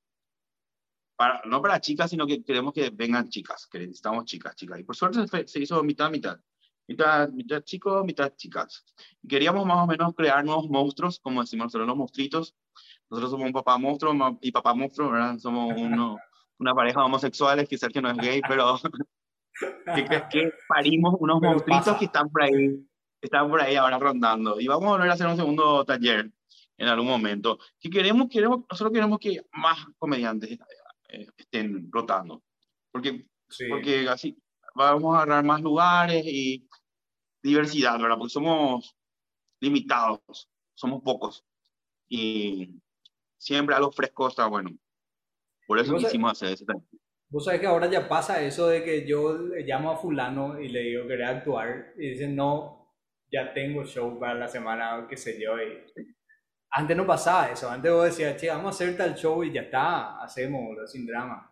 no para chicas, sino que queremos que vengan chicas, que necesitamos chicas, chicas. Y por suerte se, hizo mitad, mitad. Mitad, mitad chicos, mitad chicas. queríamos más o menos crear nuevos monstruos, como decimos nosotros, los monstruitos. Nosotros somos un papá monstruo y papá monstruo, ¿verdad? Somos uno, una pareja homosexuales, que que no es gay, pero [laughs] que, que parimos unos monstruitos que están por ahí, están por ahí ahora rondando. Y vamos a volver a hacer un segundo taller en algún momento. Si queremos, queremos, nosotros queremos que más comediantes eh, estén rotando. Porque, porque así vamos a agarrar más lugares y diversidad, ¿verdad? Porque somos limitados, somos pocos. Y siempre algo fresco está bueno. Por eso quisimos hacer ese Vos sabés que ahora ya pasa eso de que yo le llamo a fulano y le digo quería actuar y dicen no, ya tengo show para la semana, qué sé yo. Y antes no pasaba eso, antes vos decías, che, vamos a hacer tal show y ya está, hacemos, sin drama.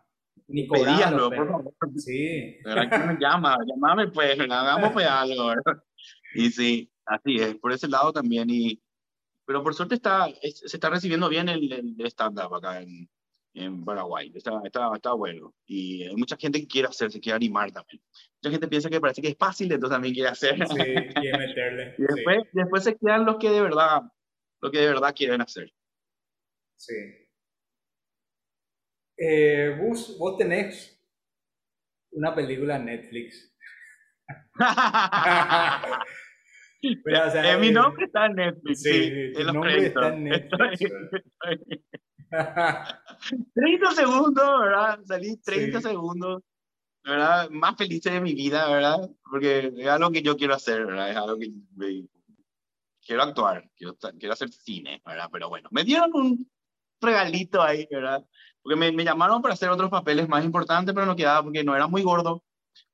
Ni por favor. Sí. Pero me llama, llamame pues, hagamos pues algo. Y sí, así es, por ese lado también. Y, pero por suerte está, se está recibiendo bien el, el stand-up acá en, en Paraguay. Está, está, está, bueno. Y hay mucha gente que quiere hacer, se quiere animar también. Mucha gente piensa que parece que es fácil, entonces también quiere hacer. Sí, quiere meterle. [laughs] y después, después se quedan los que de verdad lo que de verdad quieren hacer. Sí. Eh, vos, vos tenés una película en Netflix [laughs] Pero, o sea, eh, mi nombre está en Netflix. Sí, sí tu nombre está en Netflix. 30 [laughs] segundos, ¿verdad? Salí 30 segundos, ¿verdad? Más feliz de mi vida, ¿verdad? Porque es algo que yo quiero hacer, ¿verdad? Es algo que quiero actuar, quiero, quiero hacer cine, ¿verdad? Pero bueno, me dieron un regalito ahí, ¿verdad? Porque me, me llamaron para hacer otros papeles más importantes, pero no quedaba porque no era muy gordo,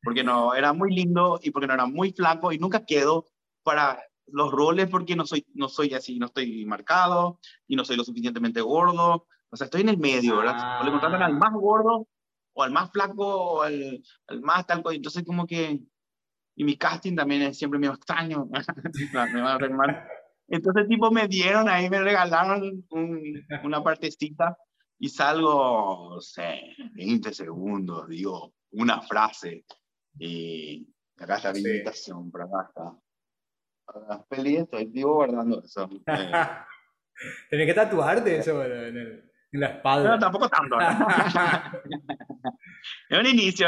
porque no era muy lindo y porque no era muy flaco y nunca quedo para los roles porque no soy, no soy así, no estoy marcado y no soy lo suficientemente gordo. O sea, estoy en el medio, ¿verdad? O le contratan al ah. más gordo o al más flaco o al, al más tal. Entonces, como que. Y mi casting también es siempre medio extraño. [laughs] me van a. Entonces, tipo, me dieron ahí, me regalaron una partecita y salgo, no sé, 20 segundos, digo una frase y acá está la invitación, por acá está las pelis, estoy vivo guardando eso. [laughs] Tienes que tatuarte eso en, el, en, la espalda. No, tampoco tanto. [laughs] es un inicio.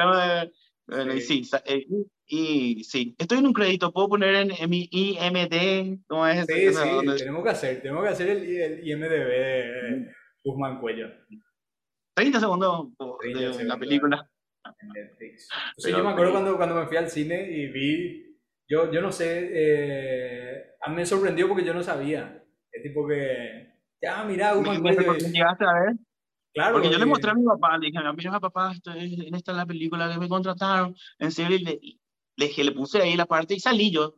sí. sí eh, y, sí, estoy en un crédito, puedo poner en, en mi IMD, ¿cómo es? Sí, sí, tenemos que hacer, tenemos que hacer el, el IMDB de Guzmán Cuello. 30 segundos de la película. Sí, yo me acuerdo cuando, cuando me fui al cine y vi yo, yo no sé, eh, a mí me sorprendió porque yo no sabía. Es tipo que, ya, mira, un llegaste a ver? Claro. Porque yo le mostré a mi papá, le dije, mira, papá, esta es la película que me contrataron. En serio, y le, le, le puse ahí la parte y salí yo.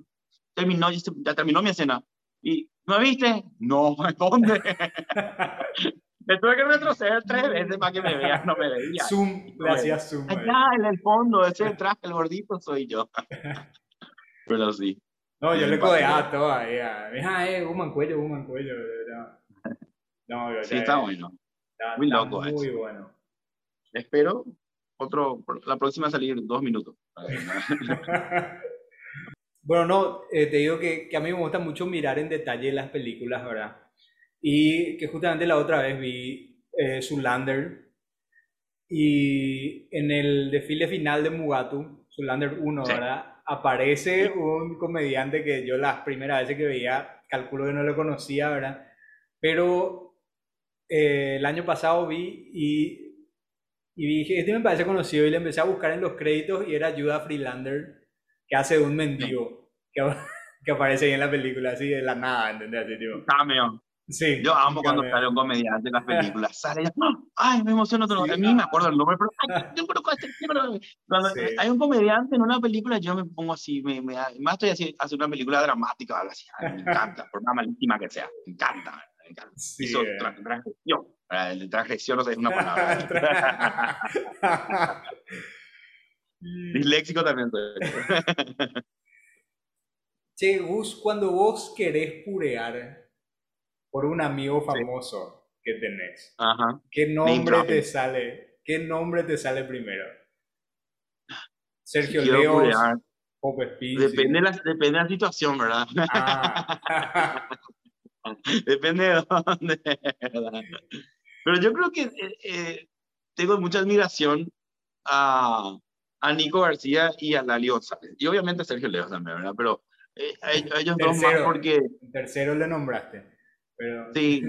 Terminó, ya terminó mi escena. Y, ¿no viste? No, [laughs] ¿dónde? [laughs] me tuve que retroceder tres veces para que me veas, no me veía. Zoom, hacía zoom. Allá en el fondo, ese traje, el gordito soy yo. [laughs] Pero sí. No, yo le codeaba todo ahí. Mira, eh, Human Cuello, Human Cuello. No, no sí, está bueno. muy loco. Muy bueno. Espero otro, la próxima salir dos minutos. [laughs] bueno, no, eh, te digo que, que, a mí me gusta mucho mirar en detalle las películas, ¿verdad? Y que justamente la otra vez vi eh, Zulander y en el desfile final de Mugatu, Zulander 1, ¿verdad? aparece un comediante que yo las primeras veces que veía, calculo que no lo conocía, ¿verdad? Pero eh, el año pasado vi y, y dije, este me parece conocido y le empecé a buscar en los créditos y era Judah Freelander, que hace de un mendigo, que, [laughs] que aparece ahí en la película, así de la nada, ¿entendés? Así, tipo. Cameo. Sí. Yo amo cuando sale un comediante en las [laughs] películas. Sale ya, ay, me emociono. Todo. a mí me acuerdo el nombre, pero ay, [laughs] yo conozco este. Cuando hay un comediante en una película, yo me pongo así, me, me, más estoy así, hace una película dramática o algo así. me encanta, por más malísima que sea. Me encanta. Me encanta. Sí, Hizo eh. transgresión. Transgresión no sé, es una palabra. [laughs] Disléxico también Che, Gus, cuando vos querés purear, por un amigo famoso que tenés. Ajá. ¿Qué nombre te sale? ¿Qué nombre te sale primero? Sergio Leo. Depende, de la, depende de la situación, ¿verdad? Ah. [laughs] depende de dónde, ¿verdad? Pero yo creo que eh, eh, tengo mucha admiración a, a Nico García y a Lali González. Y obviamente a Sergio Leo también, ¿verdad? Pero eh, a, ellos dos más porque... Tercero le nombraste. Sí,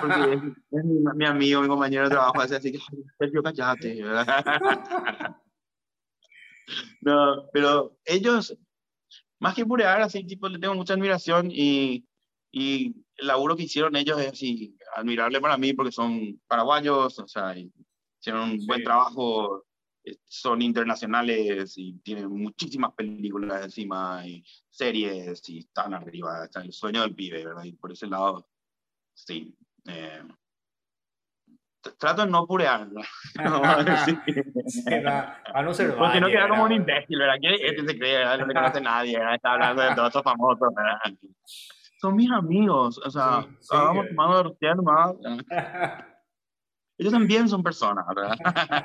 porque es, mi, amigo, mi compañero de trabajo, así que, Sergio, callate. [laughs] no, pero ellos, más que purear, así, tipo, le tengo mucha admiración y, y el laburo que hicieron ellos es así, admirable para mí porque son paraguayos, o sea, hicieron un buen trabajo, eh, son internacionales y tienen muchísimas películas encima y series y están arriba, está el sueño del pibe, ¿verdad? Y por ese lado sí. Eh, trato de no purear. [laughs] No, [laughs] [laughs] sí. a no ser Porque no queda como un imbécil, ¿verdad? ¿Quién este se cree? No le conoce nadie, Está hablando de todos estos famosos, Son mis amigos, o sea, estábamos tomando más. Ellos también son personas, ¿verdad?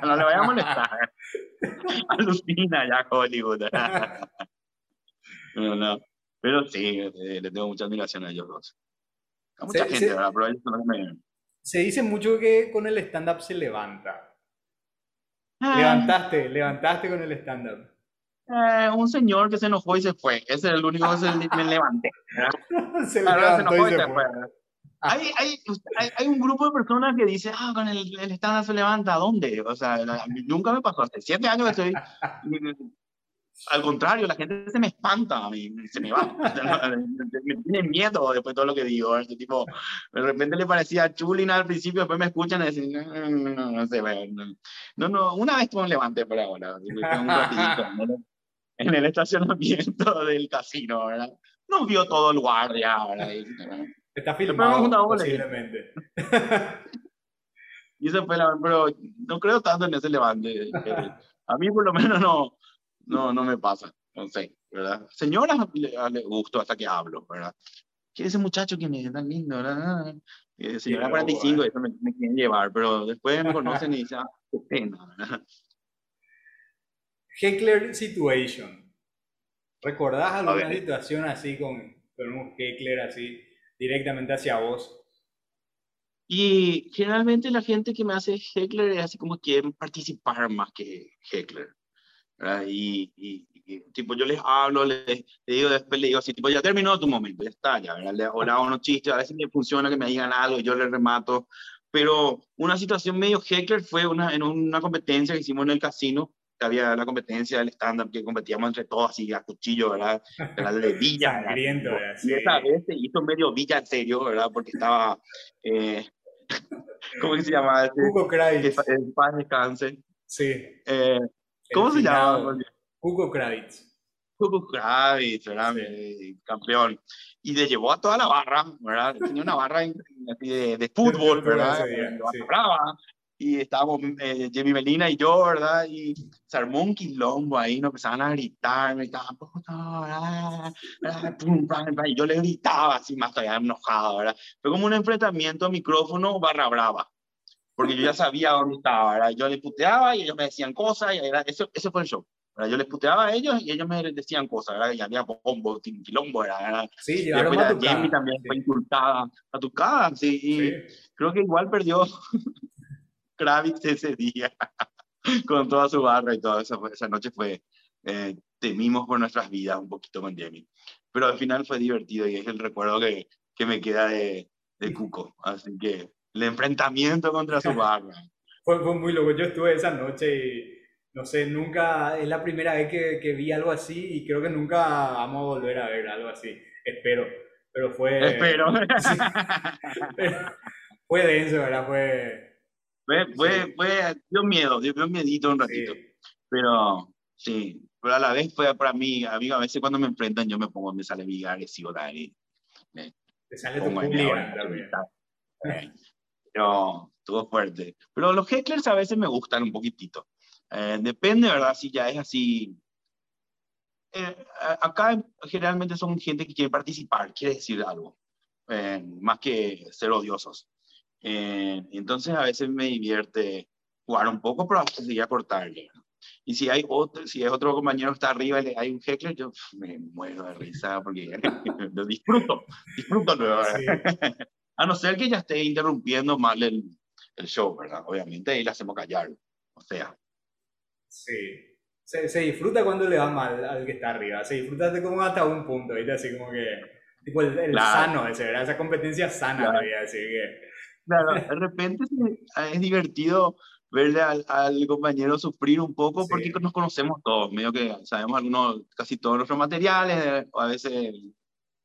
No le vaya a molestar. Alucina ya Hollywood. No, no. Pero sí, le tengo mucha admiración a ellos dos mucha se, gente, se, ¿verdad? Pero ellos me... Se dice mucho que con el stand-up se levanta. Ah. Levantaste, levantaste con el stand-up. Eh, un señor que se enojó y se fue. Ese es el único que se, me levanté. [laughs] se levantó y se fue. Hay, hay, hay, un grupo de personas que dice, ah, con el, el estándar se levanta, ¿dónde? O sea, nunca me pasó, hace siete años que estoy... Al contrario, la gente se me espanta a mí, se me va. [laughs] [laughs] me tiene miedo después de todo lo que digo. Este tipo, de repente le parecía chulina al principio, después me escuchan y dicen, no, no, no, no sé, no, no, una vez me levanté por ahora, [laughs] un ratito, en el estacionamiento del casino, ¿verdad? No vio todo el guardia, ¿verdad? Está filmado, posiblemente. y eso fue la... Pero no creo tanto en ese levante. A mí por lo menos no, no, no me pasa. No sé, ¿verdad? Señoras le, le gusto hasta que hablo, ¿verdad? ¿Quién es ese muchacho que me tan lindo, verdad? Eh, señora 45, eso me, me, quieren llevar, pero después me conocen y dicen, ah, qué pena, ¿verdad? Heckler situation. ¿Recordás alguna situación así con, con un heckler así directamente hacia vos? Y generalmente la gente que me hace heckler es así como quieren participar más que heckler. Y, y, tipo yo les hablo, les, digo después, le digo así, tipo ya terminó tu momento, ya está, ya, ¿verdad? Le, o le hago unos chistes, a veces me funciona que me digan algo y yo les remato. Pero una situación medio heckler fue una, en una competencia que hicimos en el casino, había la competencia del stand-up que competíamos entre todos así a cuchillo, ¿verdad? De [laughs] Villa. Sangriento, y esa vez se hizo medio Villa en serio, ¿verdad? Porque estaba, eh, [laughs] ¿cómo se llama? Hugo Kravitz. El paz descanse. Sí. Eh, ¿Cómo se llama? Hugo Kravitz. Hugo Kravitz, ¿verdad? Sí. Campeón. Y le llevó a toda la barra, ¿verdad? Tenía una barra de, de, fútbol, ¿verdad? Sí y estábamos eh, Jamie Melina y yo, ¿verdad? Y se armó un quilombo ahí, nos empezaban a gritar, me gritaban, y yo le gritaba así más todavía enojado, ¿verdad? Fue como un enfrentamiento micrófono barra brava, porque yo ya sabía dónde estaba, ¿verdad? Yo les puteaba y ellos me decían cosas, y era, eso, eso fue el show. ¿verdad? Yo les puteaba a ellos y ellos me decían cosas, ¿verdad? Y había bombo, quilombo, ¿verdad? Sí, a tu Jamie también sí. fue insultada, a tu cara, sí, y sí. creo que igual perdió [laughs] Kravitz ese día, [laughs] con toda su barra y toda esa, esa noche fue, eh, temimos por nuestras vidas un poquito con Jamie. Pero al final fue divertido y es el recuerdo que, que me queda de, de Cuco. Así que el enfrentamiento contra su [laughs] barra. fue, fue muy loco. Yo estuve esa noche y no sé, nunca, es la primera vez que, que, vi algo así y creo que nunca vamos a volver a ver algo así. Espero. Pero fue. Espero. [laughs] Sí, pero [laughs] fue denso, ¿verdad? Fue. Fue, fue, sí. fue, dio miedo, dio miedito un ratito. Sí. Pero sí, pero a la vez fue para mí, amigo, a veces cuando me enfrentan yo me pongo, me sale mi agresivo. Me, Te sale tu. Pero estuvo fuerte. Pero los hecklers a veces me gustan un poquitito. Eh, depende, ¿verdad? Si ya es así. Eh, acá generalmente son gente que quiere participar, quiere decir algo, eh, más que ser odiosos. Eh, entonces a veces me divierte jugar un poco, pero a veces seguir a cortarle. Y si hay otro, si es otro compañero que está arriba y hay un heckler, yo me muero de risa porque [laughs] lo disfruto, disfruto luego. Sí. A no ser que ya esté interrumpiendo mal el, el show, ¿verdad? Obviamente ahí le hacemos callar. O sea. Sí. Se, se, disfruta cuando le va mal al que está arriba. Se disfruta como hasta un punto, ¿viste? Así como que. Tipo el, el claro. sano ese, ¿verdad? Esa competencia sana, claro. voy a decir que. Claro, de repente es divertido verle al, al, compañero sufrir un poco porque sí. nos conocemos todos, medio que sabemos algunos, casi todos nuestros materiales, o a veces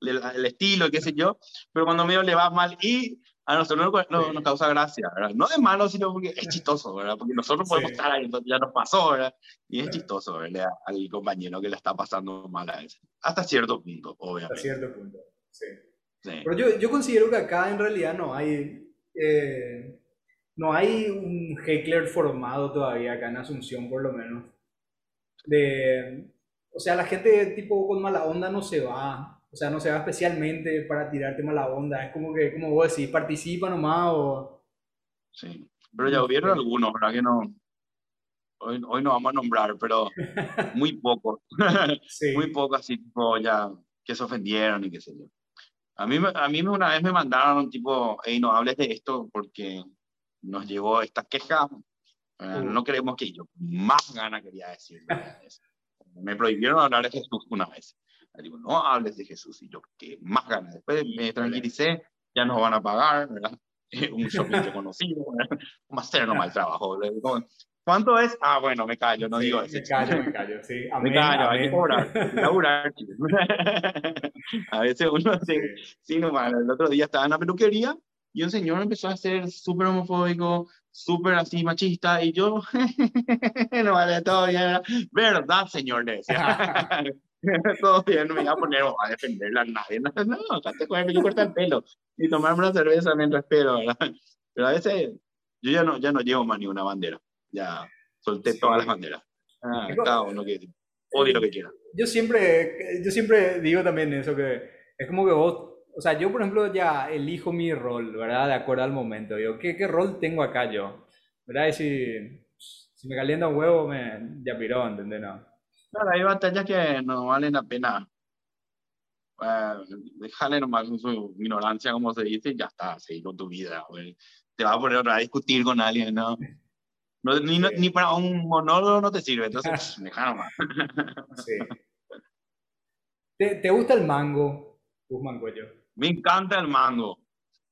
el, el, estilo, qué sé yo, pero cuando medio le va mal y a nosotros nos, nos, nos causa gracia, ¿verdad? No de malo, sino porque es chistoso, ¿verdad? Porque nosotros podemos sí. estar ahí, entonces ya nos pasó, ¿verdad? Y es chistoso verle al compañero que le está pasando mal a ese. Hasta cierto punto, obviamente. Hasta cierto punto, sí. sí. Pero yo, yo considero que acá en realidad no hay eh, no hay un heckler formado todavía acá en Asunción, por lo menos. De, o sea, la gente tipo con mala onda no se va. O sea, no se va especialmente para tirarte mala onda. Es como que, como vos decís, participa nomás o... Sí, pero ya hubieron algunos, ¿verdad? Que no... Hoy, hoy no vamos a nombrar, pero [laughs] muy pocos. sí. [laughs] muy pocos así, tipo, ya, que se ofendieron y qué sé yo. A mí, a mí una vez me mandaron tipo, hey, no hables de esto porque nos llegó esta queja. Uh, no queremos que yo más gana quería decir. [laughs] me prohibieron hablar de Jesús una vez. Le digo, no hables de Jesús. Y yo, qué más ganas. Después me tranquilicé, ya nos van a pagar, ¿verdad? [laughs] un shopping conocido, [laughs] vamos a hacer nomás el trabajo. Le digo, ¿Cuánto es? Ah, bueno, me callo, no digo eso. Me callo, me callo, [laughs] sí. Amén, me callo, hay que cobrar, laburar. a veces uno sí, sí nomás. El otro día estaba en la peluquería y un señor empezó a ser súper homofóbico, súper así machista, y yo, no vale, todo bien, ¿verdad, señor? Le decía. [laughs] todo bien, no me iba a poner a defenderla a nadie. No, no, acá te coge, yo corta el pelo y tomarme una cerveza mientras espero, ¿verdad? Pero a veces yo ya no, ya no llevo más ni una bandera ya solté todas las banderas. Ah, cada uno que odie lo que quiera. Yo siempre, yo siempre digo también eso, que es como que vos, o sea, yo por ejemplo ya elijo mi rol, ¿verdad? De acuerdo al momento. Digo, ¿qué, qué rol tengo acá yo? ¿Verdad? Y si, si me calienta un huevo, me, ya piró, ¿entendés? No. Claro, hay batallas que no valen la pena. Uh, déjale nomás su ignorancia, como se dice, y ya está, seguir con tu vida. Te vas a poner a discutir con alguien, ¿no? No, ni, ni, para un monólogo no te sirve, entonces [laughs] deja nomás. Sí. ¿Te, ¿Te, gusta el mango, Guzmán Cuello? Me encanta el mango.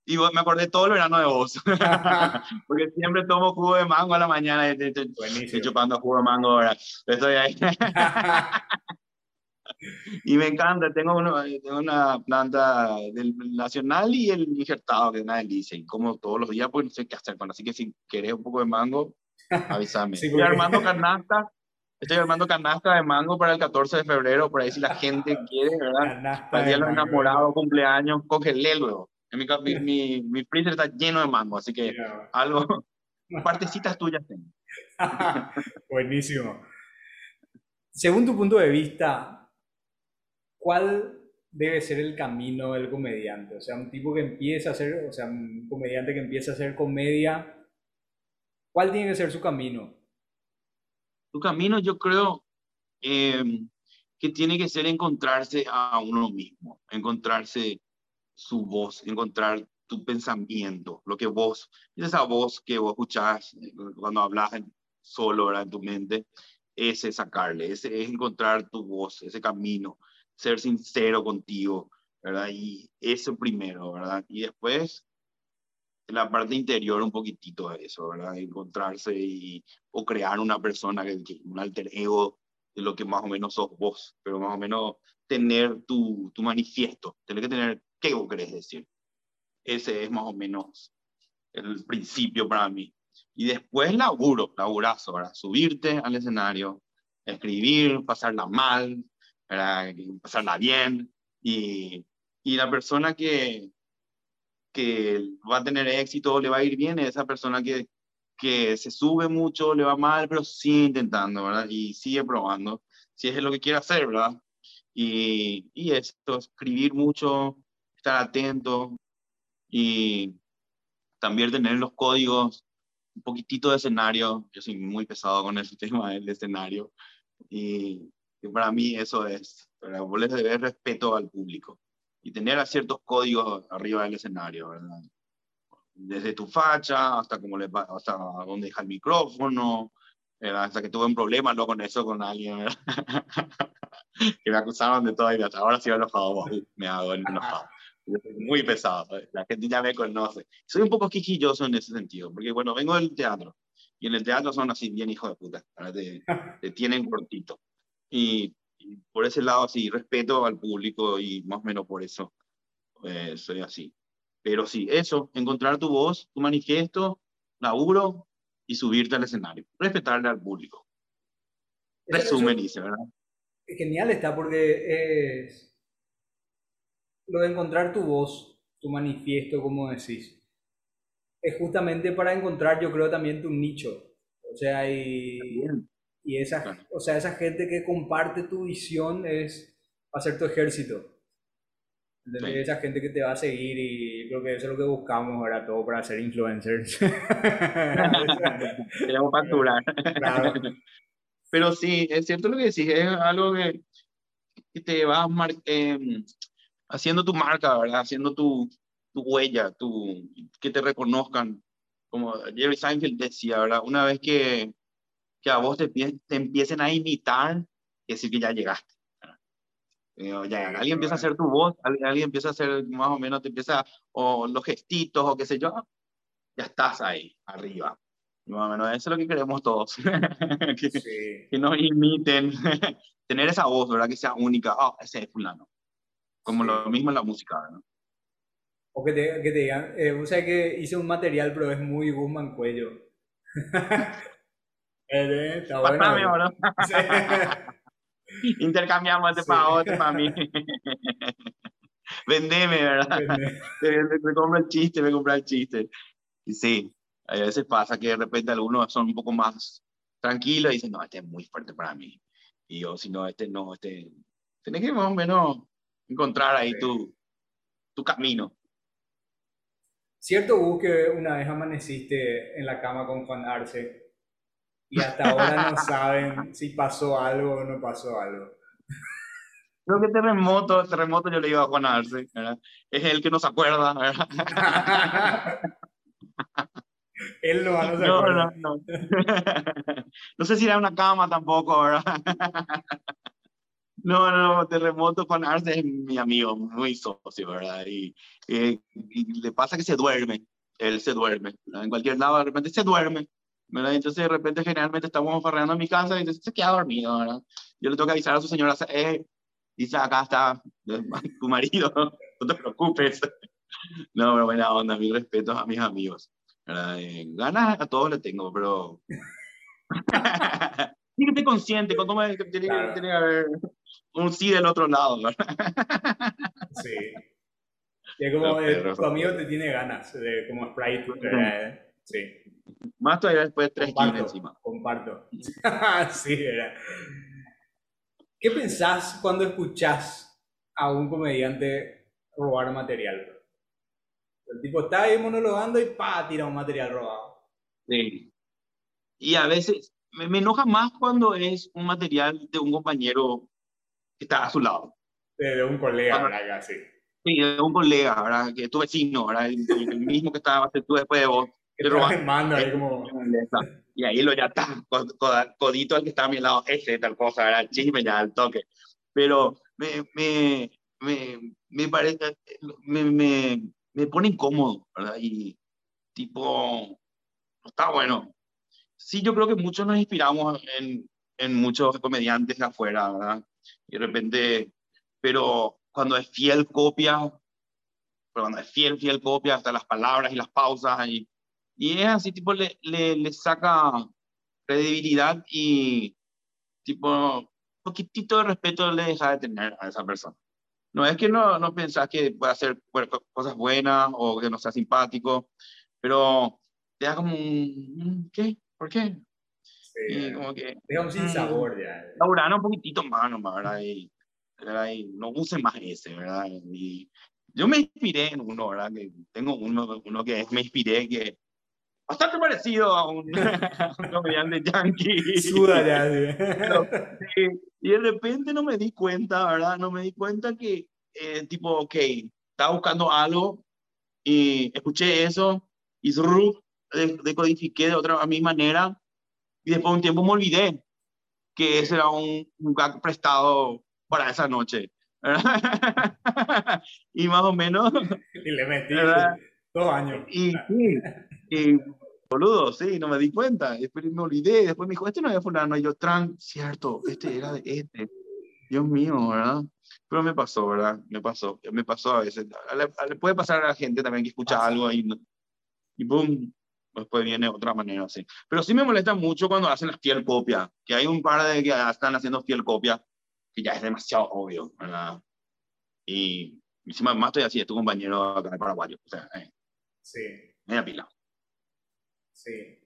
Y me acordé todo el verano de vos. [laughs] Porque siempre tomo jugo de mango a la mañana. Y estoy chupando jugo de mango ahora. Estoy ahí. [laughs] y me encanta. Tengo, uno, tengo una planta del nacional y el injertado, que es una delicia. Y como todos los días, pues no sé qué hacer con. Así que si querés un poco de mango, Avísame. [laughs] estoy armando canasta. Estoy armando canasta de mango para el 14 de febrero, por ahí si la gente quiere, ¿verdad? Para el día de los enamorados, cumpleaños, congelé luego. Mi, mi, mi, freezer está lleno de mango, así que algo, [laughs] partecitas tuyas tengo. [laughs] Buenísimo. Según tu punto de vista, ¿cuál debe ser el camino del comediante? O sea, un tipo que empieza a hacer, o sea, un comediante que empieza a hacer comedia ¿Cuál tiene que ser su camino? Su camino yo creo em, que tiene que ser encontrarse a uno mismo, encontrarse su voz, encontrar tu pensamiento, lo que vos, esa voz que vos escuchás eh, cuando hablas solo en tu mente, ese sacarle, ese es encontrar tu voz, ese camino, ser sincero contigo, ¿verdad? Y eso primero, ¿verdad? Y después la parte interior un poquitito de eso, ¿verdad? Encontrarse y, o crear una persona, que, un alter ego de lo que más o menos sos vos, pero más o menos tener tu, tu manifiesto, tener que tener qué vos querés decir. Ese es más o menos el principio para mí. Y después laburo, laburazo, ¿verdad? Subirte al escenario, escribir, pasarla mal, ¿verdad? pasarla bien. Y, y la persona que, que va a tener éxito, le va a ir bien, es esa persona que, que se sube mucho, le va mal, pero sigue intentando, ¿verdad? Y sigue probando, si es lo que quiere hacer, ¿verdad? Y, y esto, escribir mucho, estar atento y también tener los códigos, un poquitito de escenario, yo soy muy pesado con el [laughs] tema del escenario y, y para mí eso es, pero vos le debes respeto al público y tener a ciertos códigos arriba del escenario, ¿verdad? Desde tu facha hasta, cómo le, hasta dónde deja el micrófono, hasta que tuve un problema luego con eso con alguien, ¿verdad? [laughs] que me acusaron de todo y hasta ahora sí enojado, me hago enojado. Muy pesado, ¿eh? la gente ya me conoce. Soy un poco quijilloso en ese sentido, porque bueno, vengo del teatro y en el teatro son así bien hijos de puta, te, [laughs] te tienen cortito. Y por ese lado, sí, respeto al público y más o menos por eso eh, soy así. Pero sí, eso, encontrar tu voz, tu manifiesto, laburo y subirte al escenario. Respetarle al público. Resumen, dice, ¿verdad? Genial está porque es lo de encontrar tu voz, tu manifiesto, como decís. Es justamente para encontrar, yo creo, también tu nicho. O sea, y, y esa, o sea, esa gente que comparte tu visión es hacer tu ejército. Esa gente que te va a seguir y creo que eso es lo que buscamos ahora todo para ser influencers. [laughs] Queremos facturar. Pero sí, es cierto lo que decís, es algo que, que te va eh, haciendo tu marca, ¿verdad? Haciendo tu, tu huella, tu, que te reconozcan. Como Jerry Seinfeld decía, ¿verdad? Una vez que, que a vos te, te empiecen a imitar, decir que ya llegaste. ya, alguien empieza a hacer tu voz, alguien, empieza a hacer más o menos, te empieza, o los gestitos, o qué sé yo, ya estás ahí, arriba. más o menos eso es lo que queremos todos. [laughs] que, que, nos imiten, [laughs] tener esa voz, ¿verdad? Que sea única, oh, ese es fulano. Como lo mismo en la música, ¿no? O que te, que te digan, eh, o sea que hice un material, pero es muy Guzmán Cuello. [laughs] eh, está bueno. [laughs] Intercambiamos este para otro, para mí. Vendeme, ¿verdad? Me, compra el chiste, me compra el chiste. Y sí, a veces pasa que de repente algunos son un poco más tranquilos y dicen, no, este es muy fuerte para mí. Y yo, si no, este no, este... Tienes que más o menos encontrar ahí tu, tu camino. Cierto, Hugo, que una vez amaneciste en la cama con Juan Arce y hasta ahora no [laughs] saben si pasó algo o no pasó algo. Creo que terremoto, terremoto yo le iba a Juan Arce, ¿verdad? Es el que nos acuerda, ¿verdad? [laughs] Él lo va a no, no, no, no. [laughs] no sé si era una cama tampoco, ¿verdad? No, no, Terremoto Juan Arce es mi amigo, muy socio, ¿verdad? Y, y, le pasa que se duerme, él se duerme, en cualquier lado de repente se duerme, ¿verdad? Entonces de repente generalmente estamos farreando en mi casa y entonces se queda dormido, ¿verdad? Yo le tengo que avisar a su señora, eh, dice, acá está [laughs] tu marido, [laughs] no te preocupes. [laughs] No, pero buena onda, mis respetos a mis amigos. ¿verdad? Eh, ganas a todos le tengo, pero... Tiene que consciente, me, tiene, tiene que haber un sí del otro lado, [laughs] Sí. Y es como el, tu amigo te tiene ganas, de, como Sprite. Eh, sí. Más todavía después de tres comparto, encima. Comparto. [laughs] sí, era. ¿Qué pensás cuando escuchás a un comediante robar material? El tipo está ahí monologando y pa, tira un material robado. Sí. Y a veces me, me enoja más cuando es un material de un compañero está a su lado. De, un colega, ¿verdad? Sí. Sí, de un colega, ¿verdad? Que tu vecino, ¿verdad? El, mismo que estaba tú después de vos. Que te manda ahí como... Y ahí lo ya está, codito al que está a mi lado, ese tal cosa, ¿verdad? Chisme ya al toque. Pero me, me, me, me parece, me, me, me pone incómodo, ¿verdad? Y tipo, está bueno. Sí, yo creo que muchos nos inspiramos en, en muchos comediantes de afuera, ¿verdad? Y de repente, pero cuando es fiel copia, pero cuando es fiel, fiel copia, hasta las palabras y las pausas, y, y es así, tipo, le, le, le saca credibilidad y, tipo, poquitito de respeto le deja de tener a esa persona. No es que no, no pensás que pueda hacer cosas buenas o que no sea simpático, pero te da como un, ¿qué? ¿Por qué? Sí, como que... Digamos sin mm, sabor ya. Laurana un poquitito más nomás, ¿verdad? Y, ¿verdad? y no use más ese, ¿verdad? Y yo me inspiré en uno, ¿verdad? Que tengo uno, uno que me inspiré que bastante parecido a un, [laughs] comediante yankee. Suda ya, sí. Y de repente no me di cuenta, ¿verdad? No me di cuenta que, eh, tipo, ok, estaba buscando algo y escuché eso y decodifiqué de otra a mi manera y después de un tiempo me olvidé que ese era un, un gag prestado para esa noche. [laughs] y más o menos. Y le metí dos años. Y, sí, y, boludo, sí, no me di cuenta. Después me olvidé. Después me dijo, este no era fulano. Y yo, tran, cierto, este era de este. Dios mío, ¿verdad? Pero me pasó, ¿verdad? Me pasó. Me pasó a veces. Le, puede pasar a la gente también que escucha algo y, y boom, después viene otra manera así. Pero sí me molesta mucho cuando hacen las fiel copia, que hay un par de que están haciendo fiel copia, que ya es demasiado obvio, ¿verdad? Y encima más estoy así, es tu compañero acá de paraguayo, o sea, eh, sí. media pila. Sí.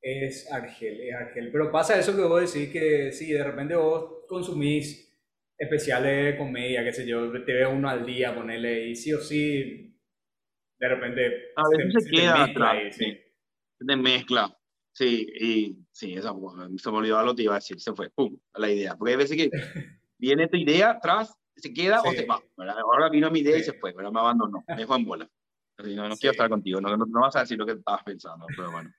Es Argel, es Argel. Pero pasa eso que vos decís que sí, de repente vos consumís especiales de comedia, qué sé yo, te veo uno al día, ponerle, y sí o sí de repente a veces se, queda atrás, sí. Se mezcla. Sí, y sí, esa, se me olvidó lo que iba a decir, se fue, pum, a la idea. Porque hay veces que [laughs] viene tu idea atrás, se queda o se va. Ahora vino mi idea y se fue, pero me abandonó, me dejó en bola. no, no quiero estar contigo, no, no, vas a decir lo que estabas pensando, pero bueno,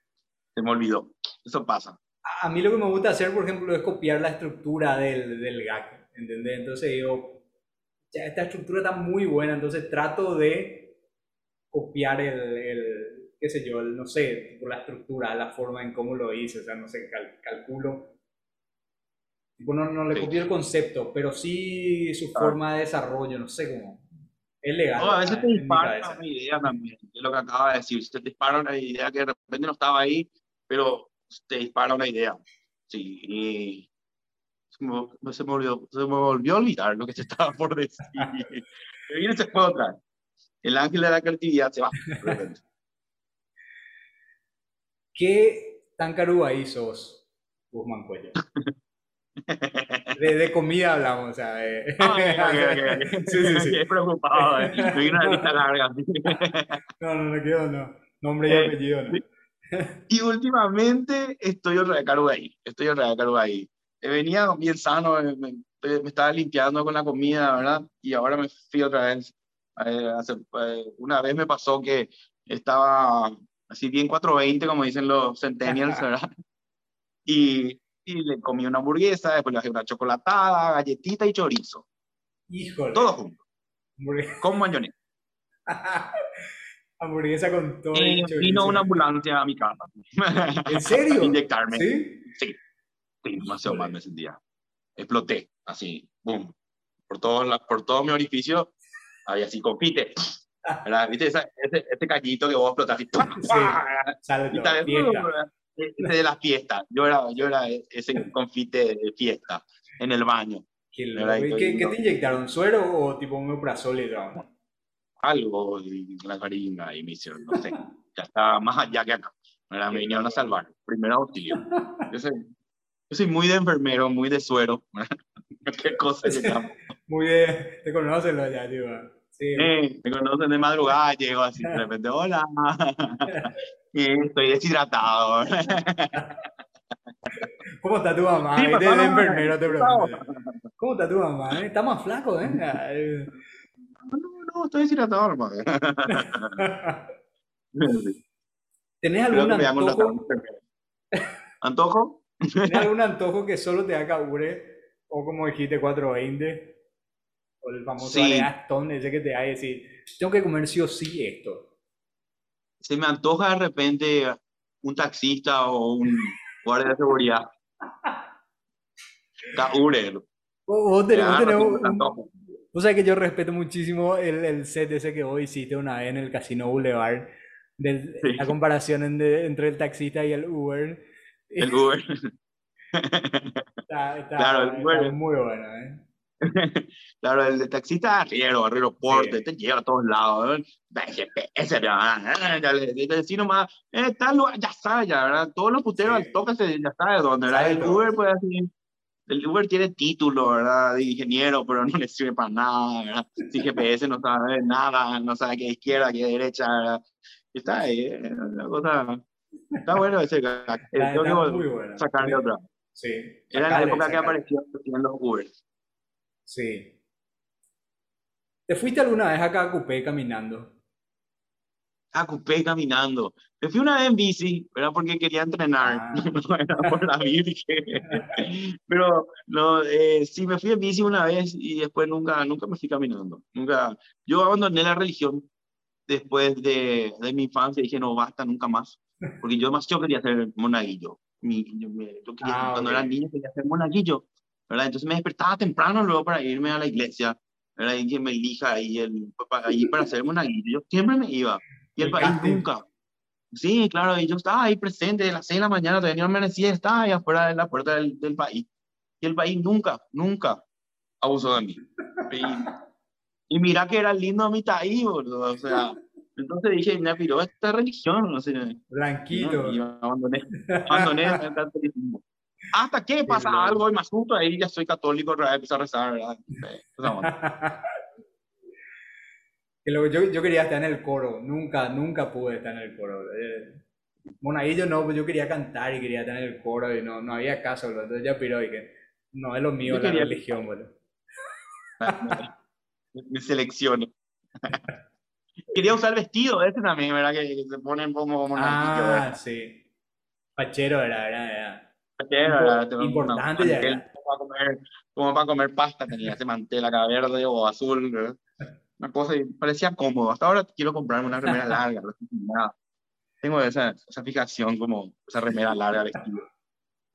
se me olvidó. Eso pasa. a mí lo que me gusta hacer, por ejemplo, es copiar la estructura del, del gag, ¿entendés? Entonces digo, ya esta estructura está muy buena, entonces trato de copiar el, el qué sé yo, el, no sé, tipo la estructura, la forma en cómo lo hice, o sea, no sé, calculo. Tipo, no, no le Sí. copio el concepto, pero sí su forma de desarrollo, no sé cómo. Es legal. No, a veces te en mi disparan una idea también, es lo que acaba de decir. Se te dispara una idea que de repente no estaba ahí, pero te dispara una idea. Sí, y se me, se me olvidó, se me volvió a olvidar lo que se estaba por decir. [laughs] Me viene ese juego otra vez. El ángel de la creatividad se va. de. [laughs] ¿Qué tan caruaí sos, Guzmán Cuello? [laughs] De, de comida hablamos, o sea, de... Ah, ok, ok, ok. [laughs] Sí, sí, sí. Quedé preocupado. eh. Una lista larga. No, no, no quiero, no. Nombre y Eh, apellido, no. Y últimamente estoy otra vez Caruaí, estoy otra vez Caruaí. Eh, Venía bien sano, me, me estaba limpiando con la comida, ¿verdad? Y ahora me fui otra vez. Eh, hace- eh, una vez me pasó que estaba así bien 420, como dicen los centennials, ¿verdad? Y, y le comí una hamburguesa, después le bajé una chocolatada, galletita y chorizo. Híjole. Todo junto, Hamburguesa, con mayonesa. [laughs] hamburguesa con todo. Y el chorizo. vino una ambulancia a mi casa. ¿En serio? [laughs] Inyectarme. ¿Sí? Sí, demasiado mal me sentía. Exploté, así, boom. Por, todos la- por todo mi orificio, había así confite. ¿verdad? ¿Viste esa- ese, ese callito que vos explotás? así, Fiesta. ese de la fiesta. Yo era, yo era ese confite de fiesta en el baño. Qué ¿verdad? loco. Y ¿Y qué, qué te inyectaron? ¿Suero o tipo un todo? Algo en la faringa y me hicieron, no sé. [laughs] Ya estaba más allá que acá. ¿verdad? Me vinieron a salvar. Primer auxilio. [laughs] Yo soy, yo soy muy de enfermero, muy de suero. [laughs] ¿Qué cosa se llama? Muy bien. Te conocen los ya, tío. Sí. Me conocen de madrugada, llego así de repente, hola. [laughs] Estoy deshidratado. [laughs] ¿Cómo está tu mamá? Sí, Ahí papá, Desde no, enfermero te. ¿Cómo está tu mamá? eh? Está más flaco, ¿eh? No, no, estoy deshidratado, hermano. [laughs] ¿Tenés algún antojo? ¿Antojo? ¿Tenés algún antojo que solo te da cabure? O como dijiste, 420. O el famoso Sí. aleastón, ese que te da y decir, tengo que comer sí o sí esto. Se me antoja de repente un taxista o un guardia de seguridad. [laughs] Caure. Vos, sí, me un-. Vos sabés que yo respeto muchísimo el, el set ese que vos hiciste una vez en el Casino Boulevard, del- Sí. la comparación en de- entre el taxista y el Uber. El [laughs] Uber. Está, está- Claro, el está Uber. muy bueno, ¿eh? [laughs] Claro, el de taxista arriero, arriero porte, Sí. te lleva a todos lados. ¿eh? GPS, le decís nomás, eh, tal lugar, ya sabe, ya, ¿verdad? Todos los puteros Sí. al toque se- ya sabe dónde, ¿verdad? El. Uber, pues así, el Uber tiene título, ¿verdad? De ingeniero, pero no le sirve para nada, ¿verdad? Si GPS no sabe nada, no sabe qué izquierda, qué derecha, ¿verdad? Está ahí, eh, la cosa. Está bueno ese gag. Eh, tengo que sacarle otra. Sí. Era la época que aparecían en los Uber. Sí. ¿Te fuiste alguna vez acá a Cupé caminando? a Cupé caminando. Me fui una vez en bici, ¿verdad? Porque quería entrenar, Ah. [laughs] no era por la virgen. [laughs] Pero no, eh, sí, me fui en bici una vez y después nunca, nunca me fui caminando. Nunca. Yo abandoné la religión después de, de mi infancia y dije, no, basta, nunca más. Porque yo más yo quería ser monaguillo. Mi, yo, yo quería, Ah, cuando ok. era niño quería ser monaguillo, ¿verdad? Entonces me despertaba temprano luego para irme a la iglesia, ¿verdad? Y que me elija ahí, el, ahí para ser monaguillo. Yo siempre me iba. Y el país nunca. Sí, claro, y yo estaba ahí presente de las 6 de la mañana, todavía no amanecía, estaba ahí afuera de la puerta del, del país. Y el país nunca, nunca abusó de mí. Y, y mira que era lindo a mitad ahí, boludo. O sea, entonces dije, me piró esta religión, no sé. Blanquito. No, y abandoné, abandoné el [laughs] catolicismo. Hasta que pasa loco. algo y me asusto, ahí ya soy católico, otra vez empiezo a rezar, ¿verdad? Sí. [laughs] Que luego yo, yo quería estar en el coro, nunca, nunca pude estar en el coro. Eh, Monaguillo no, pues yo quería cantar y quería estar en el coro y no, no había caso, bro. entonces ya piró y que no es lo mío Yo la religión, boludo. [laughs] me selecciono. [laughs] Quería usar vestido, ese también, ¿verdad? Que, que se ponen como monaguillo, Ah, ¿verdad? sí. Pachero era, era, era. importante ya era. Como para, comer, como para comer pasta tenía ese mantel acá verde o azul. Una cosa, y parecía cómodo. Hasta ahora quiero comprarme una remera [laughs] larga. Tengo esa, esa fijación como esa remera larga vestida.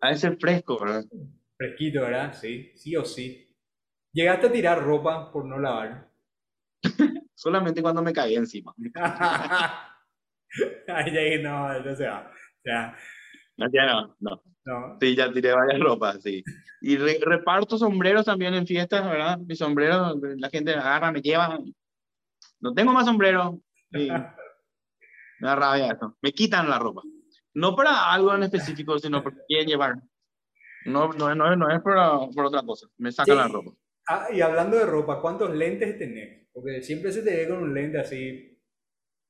A veces fresco, ¿verdad? Fresquito, ¿verdad? Sí, sí o sí. ¿Llegaste a tirar ropa por no lavar? [laughs] Solamente cuando me caí encima. [laughs] Ay, no, no se va. Ya. No, ya no, no. No. Sí, ya tiré varias ropas, sí. Y reparto sombreros también en fiestas, ¿verdad? Mis sombreros, la gente me agarra, me lleva. No tengo más sombrero. Sí. [laughs] me da rabia eso. Me quitan la ropa. No para algo en específico, sino porque quieren llevar. No, no, no, no es por, por, otra cosa. Me sacan la ropa. Ah, y hablando de ropa, ¿cuántos lentes tenés? Porque siempre se te ve con un lente así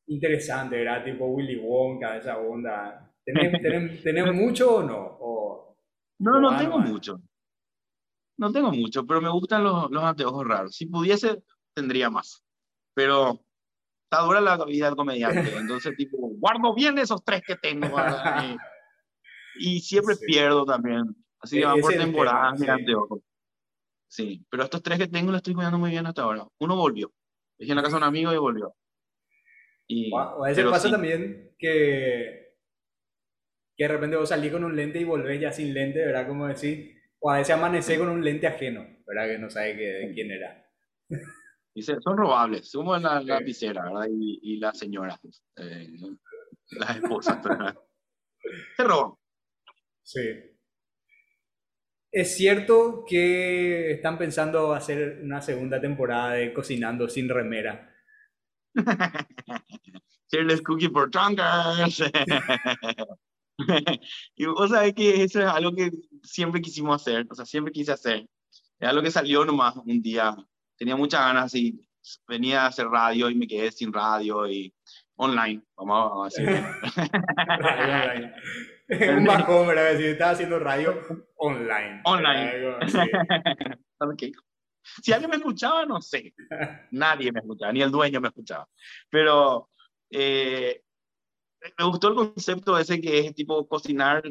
interesante, ¿verdad? Tipo Willy Wonka, esa onda. [laughs] ¿Tenés, mucho o no? no, no tengo mucho. No tengo mucho, pero me gustan los, los anteojos raros. Si pudiese, tendría más. Pero está dura la vida del comediante. [laughs] Entonces, tipo, guardo bien esos tres que tengo. y, siempre pierdo también. Así que e-, van por temporadas de anteojos. Sí, pero estos tres que tengo los estoy cuidando muy bien hasta ahora. Uno volvió. Dejé en la casa de un amigo y volvió. Y, a veces pasa también que, que de repente vos salís con un lente y volvés ya sin lente, ¿verdad? Como decir, o a veces amanecés con un lente ajeno, ¿verdad? Que no sabe que, quién era. son robables, somos la lapicera, ¿verdad? Y, y la señora, eh, las esposas, [laughs] ¿verdad? Se roban. Sí. Es cierto que están pensando hacer una segunda temporada de Cocinando sin remera. [laughs] Shirley's Cookie for Drunkers. [laughs] [laughs] y vos sabés que eso es algo que siempre quisimos hacer, o sea, siempre quise hacer. Es algo que salió nomás un día. Tenía muchas ganas y venía a hacer radio y me quedé sin radio y online, vamos a decir. [laughs] [laughs] un bajón, ¿verdad? Si estaba haciendo radio online. Online. Si alguien me escuchaba, no sé. Nadie me escuchaba, ni el dueño me escuchaba. Pero eh, me gustó el concepto ese que es tipo cocinar.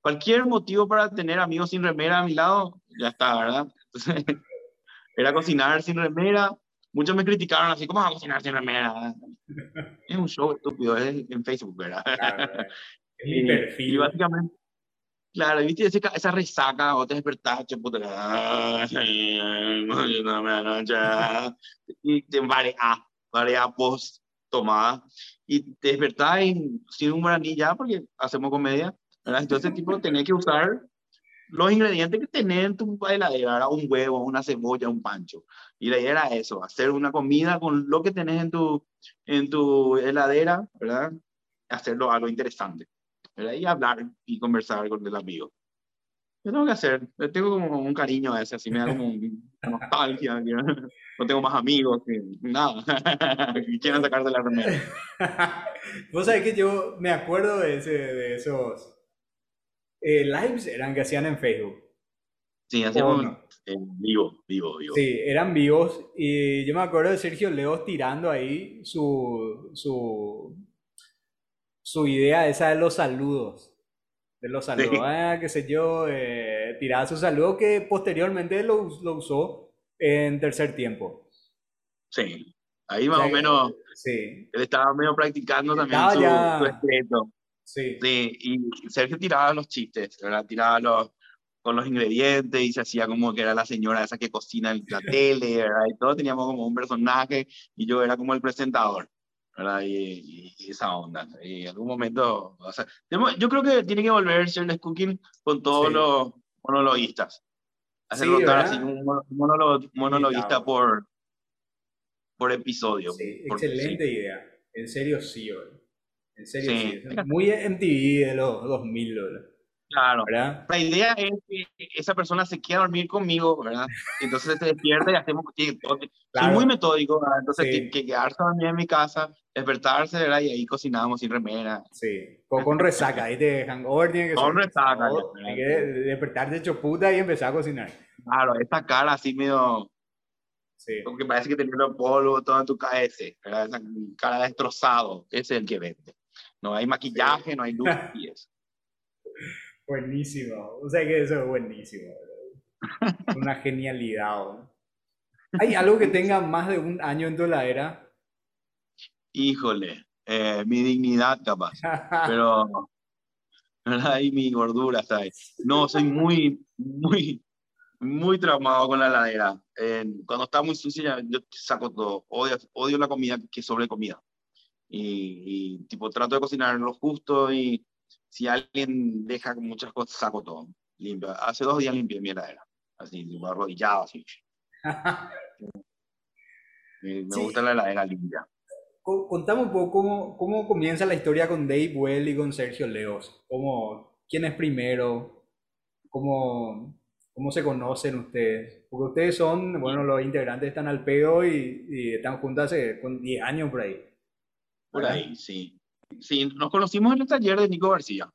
Cualquier motivo para tener amigos sin remera a mi lado, ya está, ¿verdad? Entonces, [laughs] era cocinar sin remera. Muchos me criticaron así, ¿cómo vas a cocinar sin remera? Es un show estúpido, es en Facebook, ¿verdad? [laughs] mi perfil. Y, básicamente, claro, viste esa, esa resaca, o te despertás, puta, y te marea, marea post tomada, y te despertás sin un guaraní ya, porque hacemos comedia, ¿verdad? Entonces, tipo, tenés que usar los ingredientes que tenés en tu heladera, un huevo, una cebolla, un pancho. Y la idea era eso, hacer una comida con lo que tenés en tu, en tu heladera, ¿verdad? Hacerlo algo interesante. Y hablar y conversar con el amigo. Yo tengo que hacer, tengo como un cariño a ese, así me da como una [laughs] nostalgia, no tengo más amigos, que, nada, [laughs] quieren sacar de la remera. [laughs] Vos sabés que yo me acuerdo de, ese, de esos eh, lives, eran que hacían en Facebook. Sí, hacíamos en vivo, vivo, vivo. Sí, eran vivos y yo me acuerdo de Sergio Leos tirando ahí su, su su idea esa de los saludos. De los saludos, ah, qué sé yo, eh, tiraba su saludo que posteriormente lo, lo, usó en tercer tiempo. Sí, ahí más o, menos sí. él estaba medio practicando también su, su, Sí. sí. Y Sergio tiraba los chistes, ¿verdad? Tiraba los, con los ingredientes y se hacía como que era la señora esa que cocina en la [laughs] tele, ¿verdad? Y todos teníamos como un personaje y yo era como el presentador. Y, esa onda. Y en algún momento, o sea, yo creo que tiene que volver Shirley Cooking con todos los monologuistas. Hacer sí, rotar así un monologuista por, por episodio. excelente idea. En serio, sí, En serio, sí. Muy MTV de los 2000, Claro. La idea es que esa persona se quiera dormir conmigo, ¿verdad? Entonces se despierta y hacemos. Soy muy metódico, ¿verdad? Entonces, que, que, quedarse dormir en mi casa, despertarse, ¿verdad? Y ahí cocinábamos sin remera. Sí, con, con resaca, ahí te hangover tiene que Con resaca. Tiene que despertarte hecho puta y empezar a cocinar. Claro, esta cara así medio. Sí. Porque parece que tenía un polvo todo en tu cabeza, ¿verdad? Esa cara destrozado, ese es el que vende. No hay maquillaje, no hay luz y eso. Buenísimo. O sea que eso es buenísimo. Una genialidad. ¿Hay algo que tenga más de un año en tu heladera? Híjole, eh, mi dignidad capaz. Pero ahí mi gordura está ahí. No, soy muy, muy, muy traumado con la heladera. cuando está muy sucia, yo saco todo. Odio, odio la comida que sobre comida. Y, y, tipo, trato de cocinar lo justo y si alguien deja muchas cosas, saco todo. Limpio. Hace dos días limpié mi heladera. Así, arrodillado, así. [laughs] me, gusta la heladera limpia. Contame un poco cómo, cómo comienza la historia con Dave Well y con Sergio Leos. ¿Cómo, ¿Quién es primero? ¿Cómo, ¿Cómo se conocen ustedes? Porque ustedes son, bueno, los integrantes están al pedo y, y están juntos hace con 10 años por ahí. Por ahí, sí. Sí, nos conocimos en el taller de Nico García.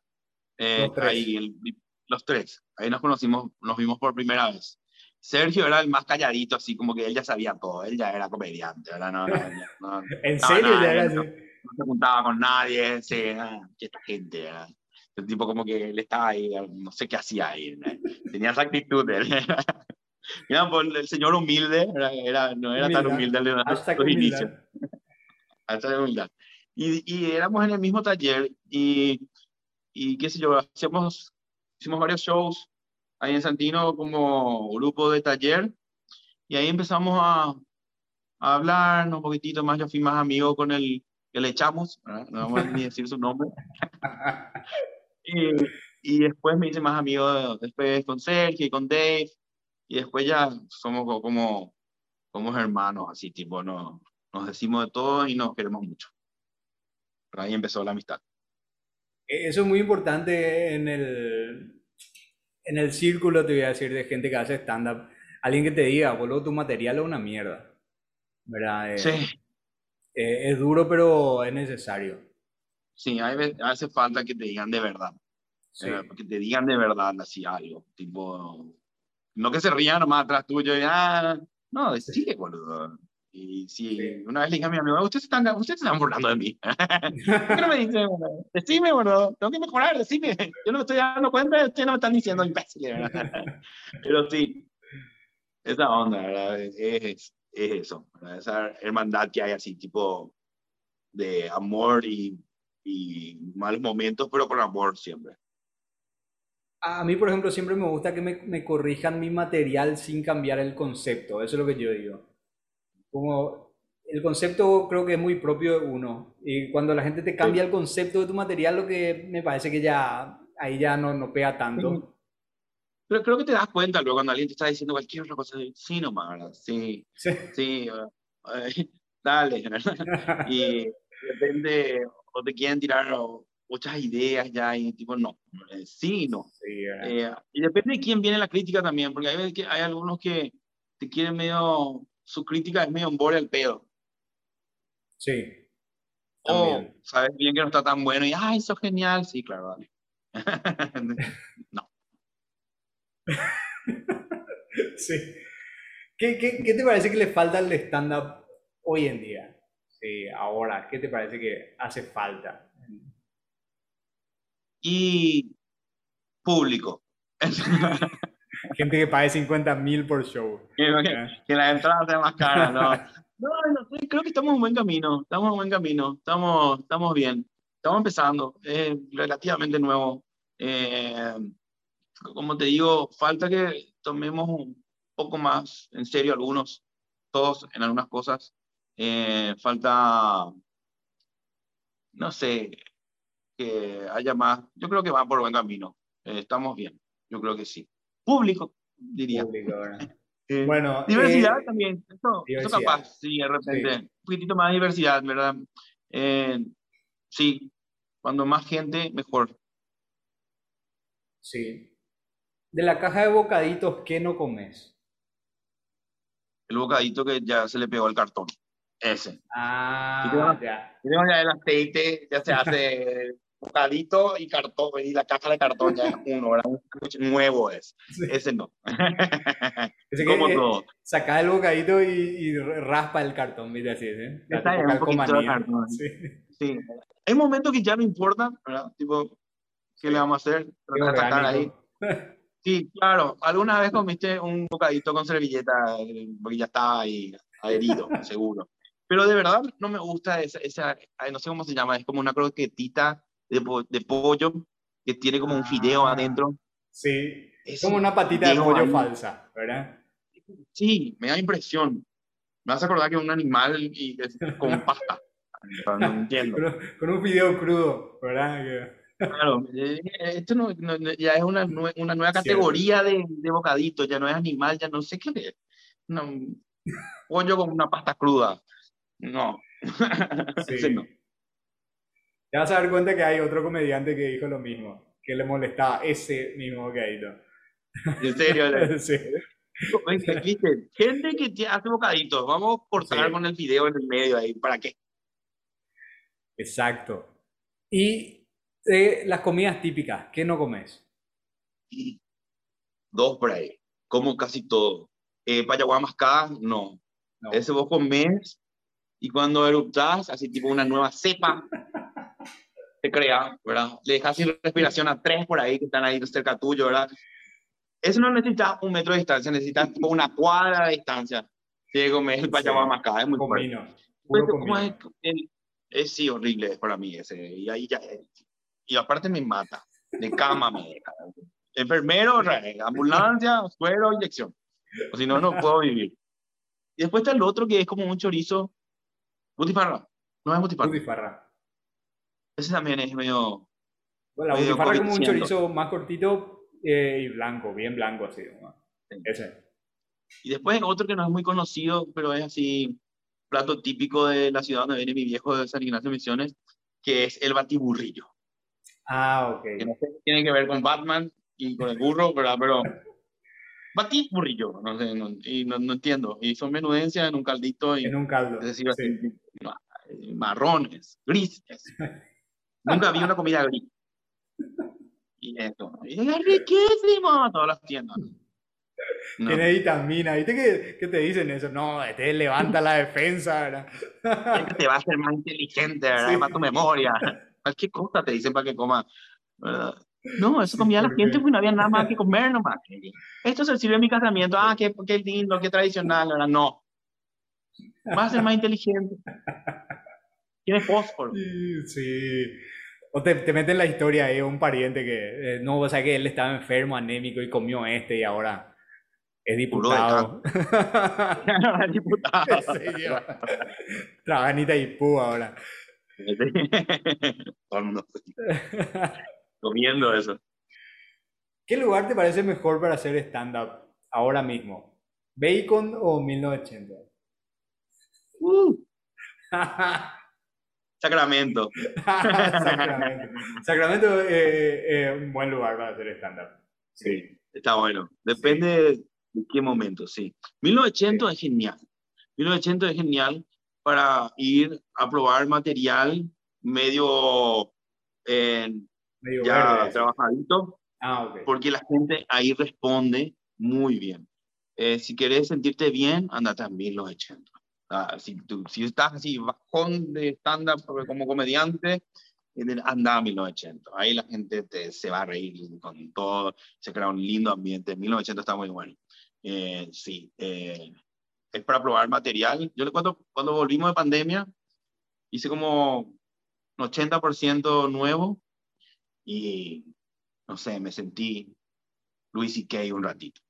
Eh, los. Ahí, los tres. Ahí nos conocimos, nos vimos por primera vez. Sergio era el más calladito, así como que él ya sabía todo, él ya era comediante, ¿verdad? No, no, [laughs] no, ¿En serio ya era así? No, se juntaba con nadie, sí, esta gente, ¿verdad? El tipo como que él estaba ahí, no sé qué hacía ahí, tenía esa actitud. [laughs] Mira, pues, el señor humilde, era, no era tan humilde de los inicios. Hasta humildad. Y, y, éramos en el mismo taller y, y qué sé yo, hacíamos, hicimos varios shows ahí en Santino como grupo de taller y ahí empezamos a, a hablar un poquitito más, yo fui más amigo con el que le echamos, no vamos a ni decir su nombre. [laughs] y, y, después me hice más amigo después con Sergio y con Dave y después ya somos como, como hermanos, así tipo, no, nos decimos de todo y nos queremos mucho. Ahí empezó la amistad. Eso es muy importante en el, en el círculo, te voy a decir, de gente que hace stand-up, alguien que te diga, boludo, tu material es una mierda. ¿Verdad? Eh, sí. Eh, es duro, pero es necesario. Sí, hace falta que te digan de verdad. Sí. Eh, que te digan de verdad así algo. Tipo, no que se rían nomás atrás tuyo y, ah, no, decide, boludo. Y si una vez le dije a mi amigo, ustedes están, ustedes están burlando de mí. ¿Por qué no me dicen, decime, bueno, tengo que mejorar, decime. Yo no me estoy dando cuenta, ustedes no me están diciendo imbécil, [laughs] Pero sí, esa onda, ¿verdad? Es, es, eso, ¿verdad? esa hermandad que hay así, tipo de amor y, y malos momentos, pero con amor siempre. A mí, por ejemplo, siempre me gusta que me, me corrijan mi material sin cambiar el concepto, eso es lo que yo digo como el concepto creo que es muy propio de uno. Y cuando la gente te cambia el concepto de tu material, lo que me parece que ya ahí ya no, no pega tanto. Pero creo que te das cuenta luego cuando alguien te está diciendo cualquier otra cosa, sí nomás, ¿verdad? Sí, sí, sí dale, ¿verdad? [laughs] Y depende, o te quieren tirar muchas ideas ya y tipo, no, eh, sí, no. Sí, eh, y depende de quién viene la crítica también, porque hay, hay algunos que te quieren medio su crítica es medio embole al pedo. Sí. O sabes bien que no está tan bueno y, ah, eso es genial. Sí, claro, vale. [laughs] no. [laughs] sí. ¿Qué, ¿Qué, qué, te parece que le falta al stand-up hoy en día? Sí, ahora, ¿qué te parece que hace falta? Y público. [laughs] gente que pague 50 mil por show. Que, que, la entrada sea más cara, ¿no? [laughs] No, no, creo que estamos en buen camino, estamos en buen camino, estamos, estamos bien, estamos empezando, es relativamente nuevo. Eh, como te digo, falta que tomemos un poco más en serio algunos, todos en algunas cosas. Eh, falta, no sé, que haya más, yo creo que va por buen camino, eh, estamos bien, yo creo que sí público, diría. Eh, [laughs] bueno, diversidad eh, también, eso, eso, capaz, sí, de repente, un poquitito más diversidad, ¿verdad? Eh, sí, cuando más gente, mejor. Sí. De la caja de bocaditos, ¿qué no comes? El bocadito que ya se le pegó al cartón. Ese. Ah, ya. ya el aceite, ya se [laughs] hace bocadito y cartón, y la caja de cartón ya es uno, ¿verdad? Un nuevo es. Ese no. [laughs] Ese Como todo. Saca el bocadito y, y, raspa el cartón, ¿viste? Así, ¿eh? un poquito de cartón. Sí. sí. Hay momentos que ya no importa, ¿verdad? Tipo, ¿Qué le vamos a hacer? Tratar ahí. [laughs] Sí, claro. ¿Alguna vez comiste un bocadito con servilleta? Porque ya estaba ahí adherido, [laughs] seguro. Pero de verdad no me gusta esa, esa, no sé cómo se llama, es como una croquetita de, de pollo que tiene como un fideo ah, adentro. Sí, es como una patita de pollo falsa, ¿verdad? Sí, me da impresión. Me vas a acordar que es un animal y es con [laughs] pasta. no entiendo. Con, un fideo crudo, ¿verdad? Claro, eh, esto no, ya es una, una nueva categoría de, de, bocadito, ya no es animal, ya no sé qué es. No, [laughs] pollo con una pasta cruda. No. [laughs] Sí. no. Te vas a dar cuenta que hay otro comediante que dijo lo mismo, que le molestaba ese mismo bocadito. ¿En serio? [laughs] sí. Gente que hace bocaditos, vamos a cortar con el video en el medio ahí, ¿para qué? Exacto. Y las comidas típicas, ¿qué no comes? Dos por ahí, como casi todo. Eh, payaguá mascada, no. no. Ese vos comes y cuando eruptas, así tipo una nueva cepa, [laughs] se crea, ¿verdad? Le dejas sin respiración a tres por ahí que están ahí cerca tuyo, ¿verdad? Eso no necesita un metro de distancia, necesita tipo una cuadra de distancia. Llego, me el payama más acá, es muy fuerte. ¿Cómo es? Es, sí, horrible para mí ese. Y ahí ya, y aparte me mata. De cama me deja. Enfermero, ambulancia, suero, inyección. O si no, no puedo vivir. Y después está el otro que es como un chorizo Butifarra. No es butifarra. Butifarra. Ese también es medio. Bueno, la butifarra es como un chorizo más cortito eh, y blanco, bien blanco así. Ese. Y después otro que no es muy conocido, pero es así, plato típico de la ciudad donde viene mi viejo de San Ignacio Misiones, que es el batiburrillo. Ah, ok. Que no sé qué tiene que ver con Batman y con el burro, ¿verdad? Pero [laughs] batiburrillo, no sé, no, y no, no, entiendo. Y son menudencias en un caldito. Y, en un caldo. Es decir, marrones, grises. [laughs] Nunca vi una comida gris. Y esto. Y es riquísimo todas las tiendas. Tiene vitamina. ¿Viste que, que, te dicen eso? No, te levanta la defensa, ¿verdad? te va a hacer más inteligente, ¿verdad? Para tu memoria. Cualquier cosa te dicen para que coma, ¿verdad? No, eso comía la gente porque no había nada más que comer nomás. Esto se sirve en mi casamiento. Ah, qué, qué lindo, qué tradicional. ¿verdad? No. Va a ser más inteligente. Tiene fósforo. Sí. O te, te meten la historia ahí, un pariente que, eh, no, o sea, que él estaba enfermo, anémico y comió este y ahora es diputado. [laughs] es diputado. Trabaja en Itaipú ahora. [laughs] Comiendo eso. ¿Qué lugar te parece mejor para hacer stand-up ahora mismo? ¿Bacon o 1980? Uh. [laughs] [laughs] Sacramento. Sacramento. Sacramento es un buen lugar para hacer stand-up. Sí, está bueno. Depende de qué momento, sí. 1900 sí. es genial. 1900 es genial para ir a probar material medio, eh, ya trabajadito. Ah, porque la gente ahí responde muy bien. Eh, si querés sentirte bien, anda también a 1980. Ah, si, tú, si estás así bajón de estándar como comediante, anda a 1980. Ahí la gente te, se va a reír con todo, se crea un lindo ambiente. 1980 está muy bueno. Eh, sí, eh, es para probar material. Yo cuando, cuando volvimos de pandemia, hice como un 80% nuevo y no sé, me sentí Luis y Kay un ratito.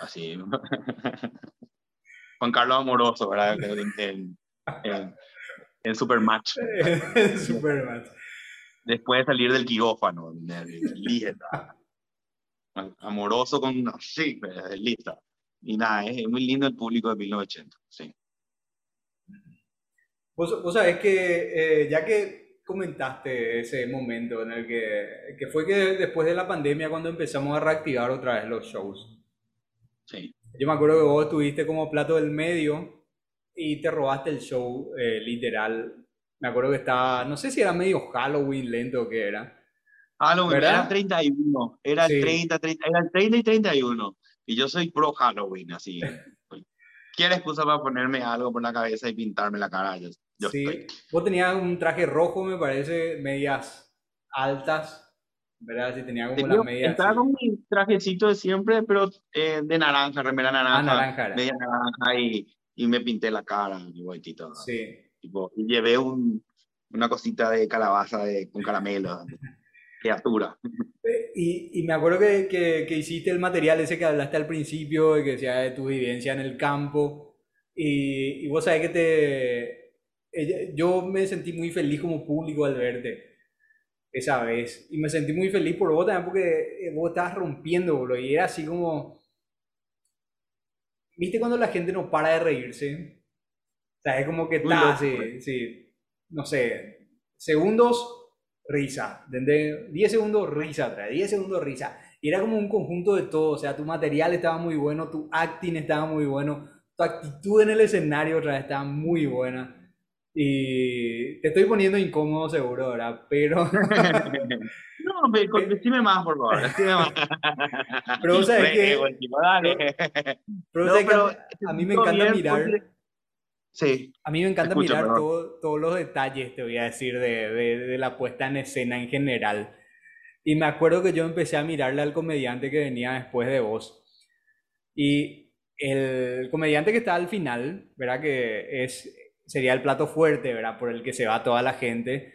Así. [laughs] Juan Carlos Amoroso, ¿verdad? En, en, en Supermatch. [laughs] en Supermatch. Después de salir del quirófano, Amoroso con... Sí, lista. Y nada, es muy lindo el público de 1980, sí. Vos, vos sabés que, eh, ya que comentaste ese momento en el que, que fue que después de la pandemia cuando empezamos a reactivar otra vez los shows. Sí. Yo me acuerdo que vos estuviste como plato del medio y te robaste el show, eh, literal. Me acuerdo que estaba, no sé si era medio Halloween lento o qué era. Halloween, era 31, era el 30, 30, era el 30 y 31. Y yo soy pro Halloween, así. ¿Quieres excusa para ponerme algo por la cabeza y pintarme la cara? Yo, sí. Vos tenías un traje rojo, me parece, medias altas ¿verdad? Si tenía como la media. Estaba con mi trajecito de siempre, pero eh, de naranja, remera naranja. Ah, naranja. Media naranja y, y, me pinté la cara, igualito. Sí. Tipo, y llevé un, una cosita de calabaza de, con caramelo. [laughs] criatura. Y, y, me acuerdo que, que, que, hiciste el material ese que hablaste al principio, que decía de tu vivencia en el campo. Y, y vos sabés que te. Yo me sentí muy feliz como público al verte esa vez. Y me sentí muy feliz por vos también porque eh, vos estabas rompiendo, bro. Y era así como... ¿Viste cuando la gente no para de reírse? O sea, es como que está, sí, sí, no sé, segundos, risa, ¿entendés? 10 segundos, risa otra 10 segundos, risa. Y era como un conjunto de todo, o sea, tu material estaba muy bueno, tu acting estaba muy bueno, tu actitud en el escenario otra vez estaba muy buena. Y te estoy poniendo incómodo seguro, ¿verdad? Pero... [laughs] no, me, decime más, por favor. Decime más. [laughs] Pero vos sabés que... Pero, pero a mí me encanta mirar... Sí. A mí me encanta mirar todos los detalles, te voy a decir, de, de, de, la puesta en escena en general. Y me acuerdo que yo empecé a mirarle al comediante que venía después de vos. Y el comediante que está al final, ¿verdad? Que es sería el plato fuerte, ¿verdad? Por el que se va toda la gente.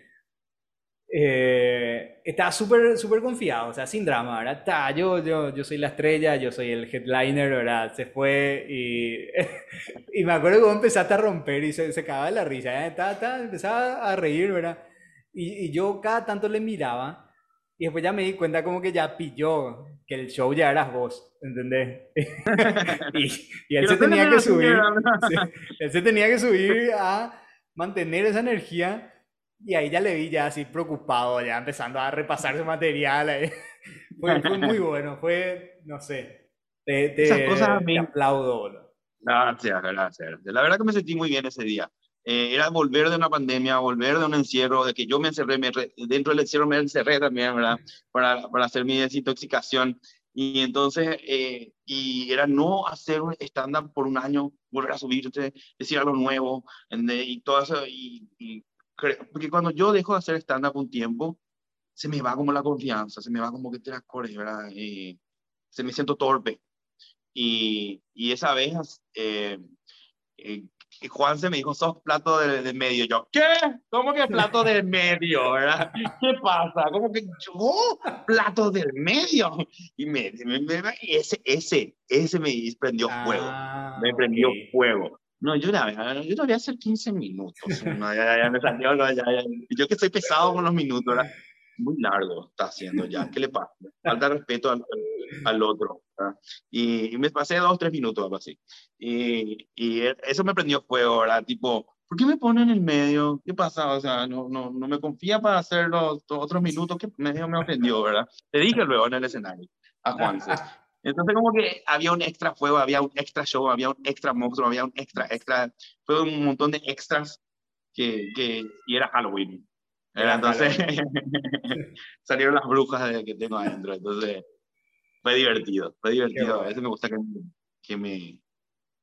Eh, estaba súper, súper confiado, o sea, sin drama, ¿verdad? Está, yo, yo, yo soy la estrella, yo soy el headliner, ¿verdad? Se fue y, [laughs] y me acuerdo que vos empezaste a romper y se, se cagaba de la risa, ¿eh? empezaba a reír, ¿verdad? Y, y yo cada tanto le miraba y después ya me di cuenta como que ya pilló que el show ya eras vos, ¿entendés? [laughs] y, y, él se tenía que subir, [laughs] él se tenía que subir a mantener esa energía y ahí ya le vi ya así preocupado, ya empezando a repasar su material. [laughs] Fue, fue, muy bueno, fue, no sé, te, te, Esas cosas te aplaudo. Gracias, gracias. La verdad que me sentí muy bien ese día. Eh, era volver de una pandemia, volver de un encierro, de que yo me encerré, me dentro del encierro me encerré también, ¿verdad? Para, para hacer mi desintoxicación. Y entonces, eh, y era no hacer un stand-up por un año, volver a subirte, decir algo nuevo, y todo eso. Y, y, porque cuando yo dejo de hacer stand-up un tiempo, se me va como la confianza, se me va como que te la corres, ¿verdad? Y se me siento torpe. Y, y esa vez, eh, eh, y Juan se me dijo, sos plato de, medio. Yo, ¿qué? ¿Cómo que plato del medio? ¿verdad? ¿Qué pasa? ¿Cómo que yo? Plato del medio. Y, me, ese, ese, ese me prendió fuego. Ah, me prendió fuego. No, yo, la, yo voy a hacer 15 minutos. No, ya, ya, me salió, ya, ya. Yo que estoy pesado con los minutos, ¿verdad? Muy largo está haciendo ya. [laughs] ¿Qué le pasa? Falta respeto al, al otro. Y, me pasé dos, tres minutos, algo así. Y, y, eso me prendió fuego, ¿verdad? Tipo, ¿por qué me ponen en el medio? ¿Qué pasa? O sea, no, no, no me confía para hacer los, otros minutos que medio me ofendió, ¿verdad? Te dije luego en el escenario a Juan. Entonces como que había un extra fuego, había un extra show, había un extra monstruo, había un extra, extra, fue un montón de extras que, que y era Halloween. Entonces [laughs] salieron las brujas de que tengo adentro. Entonces fue divertido, fue divertido. A veces me gusta que, que me,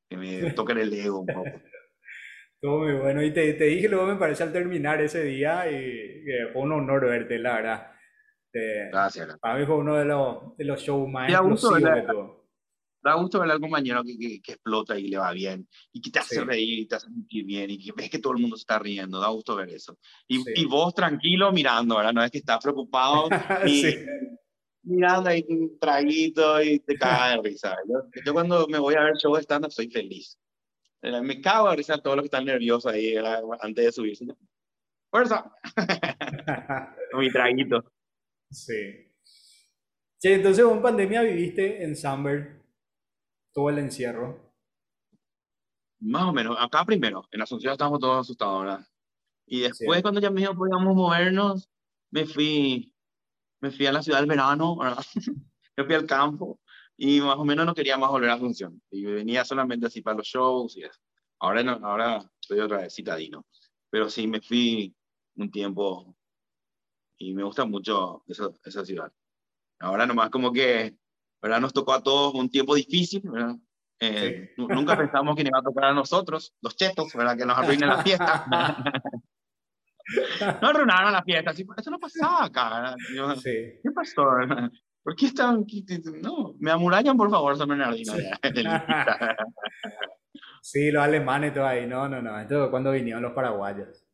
que me toquen el ego un poco. [laughs] Todo muy bueno. Y te, te, dije luego, me parece, al terminar ese día, y que fue un honor verte, la verdad. Gracias. Para mí fue uno de los, de los shows más explosivos. Da gusto ver al compañero que, que, que, explota y le va bien, y que te hace reír y te hace sentir bien, y que ves que todo el mundo está riendo, da gusto ver eso. Y, y vos tranquilo mirando, ¿verdad? No es que estás preocupado [laughs] y, mirando ahí un traguito y te cagas de risa. Yo, yo, cuando me voy a ver show de stand-up soy feliz. Eh, me cago de risa todos los que están nerviosos ahí antes de subirse. ¡Fuerza! [laughs] Mi traguito. Sí. Sí, entonces en pandemia viviste en Summer todo el encierro. Más o menos. Acá primero, en Asunción estábamos todos asustados, ¿verdad? Y después, cuando ya me podíamos movernos, me fui me fui a la ciudad del verano, ¿verdad? [laughs] me fui al campo y más o menos no quería más volver a Asunción. Y venía solamente así para los shows y eso. Ahora, no, ahora estoy otra vez citadino. Pero sí, me fui un tiempo y me gusta mucho esa, esa ciudad. Ahora nomás como que, ¿verdad? Nos tocó a todos un tiempo difícil, ¿verdad? Eh, Nunca pensamos que iba a tocar a nosotros, los chetos, ¿verdad? Que nos arruinen la fiesta. [laughs] no arruinaron la fiesta. Así, eso no pasaba acá. sí. ¿Qué pasó? ¿Por qué están No, me amurallan, por favor, San Bernardino. [laughs] sí, los alemanes todo ahí. No, no, no. Esto cuando vinieron los paraguayos.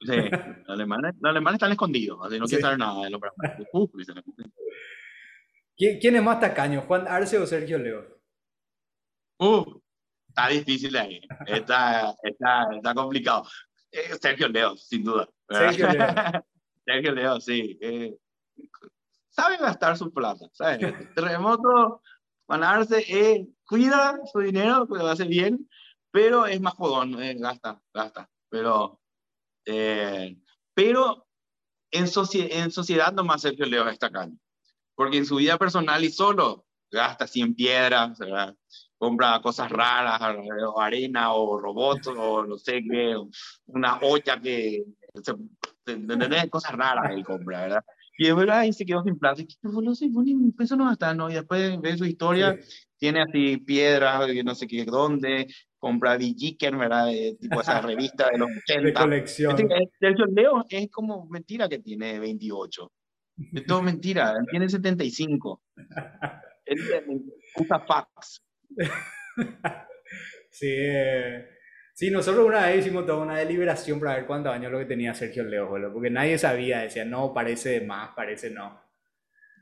Sí, los alemanes, los alemanes están escondidos. Así no quieren saber nada de los paraguayos. ¿Quién, es más tacaño, Juan Arce o Sergio Leo? Uh, está difícil ahí. Está, está, está complicado. Eh, Sergio Leo, sin duda. Sergio Leo. [laughs] Sergio Leo, sí. Eh, sabe gastar su plata. ¿sabes? Terremoto, Juan Arce eh, cuida su dinero, lo hace bien, pero es más jodón, gasta, gasta. Pero, pero en, en sociedad nomás Sergio Leo es tacaño porque en su vida personal y solo gasta 100 piedras, compra cosas raras, o arena o robots o no sé qué, una olla que, ¿entendés? Cosas raras él compra, ¿verdad? Y es verdad, y se quedó sin plata. Y no sé, eso no gasta, ¿no? Y después ve su historia, tiene así piedras, no sé qué, dónde, compra Villiquen, ¿verdad? tipo esa revista de los 80. [laughs] De colección. Sergio Leo es como mentira que tiene 28. Es todo mentira, [laughs] él tiene 75. Él usa fax. Sí, eh, sí, nosotros una vez hicimos toda una deliberación para ver cuántos años lo que tenía Sergio Leo, porque nadie sabía, decía, no, parece más, parece no.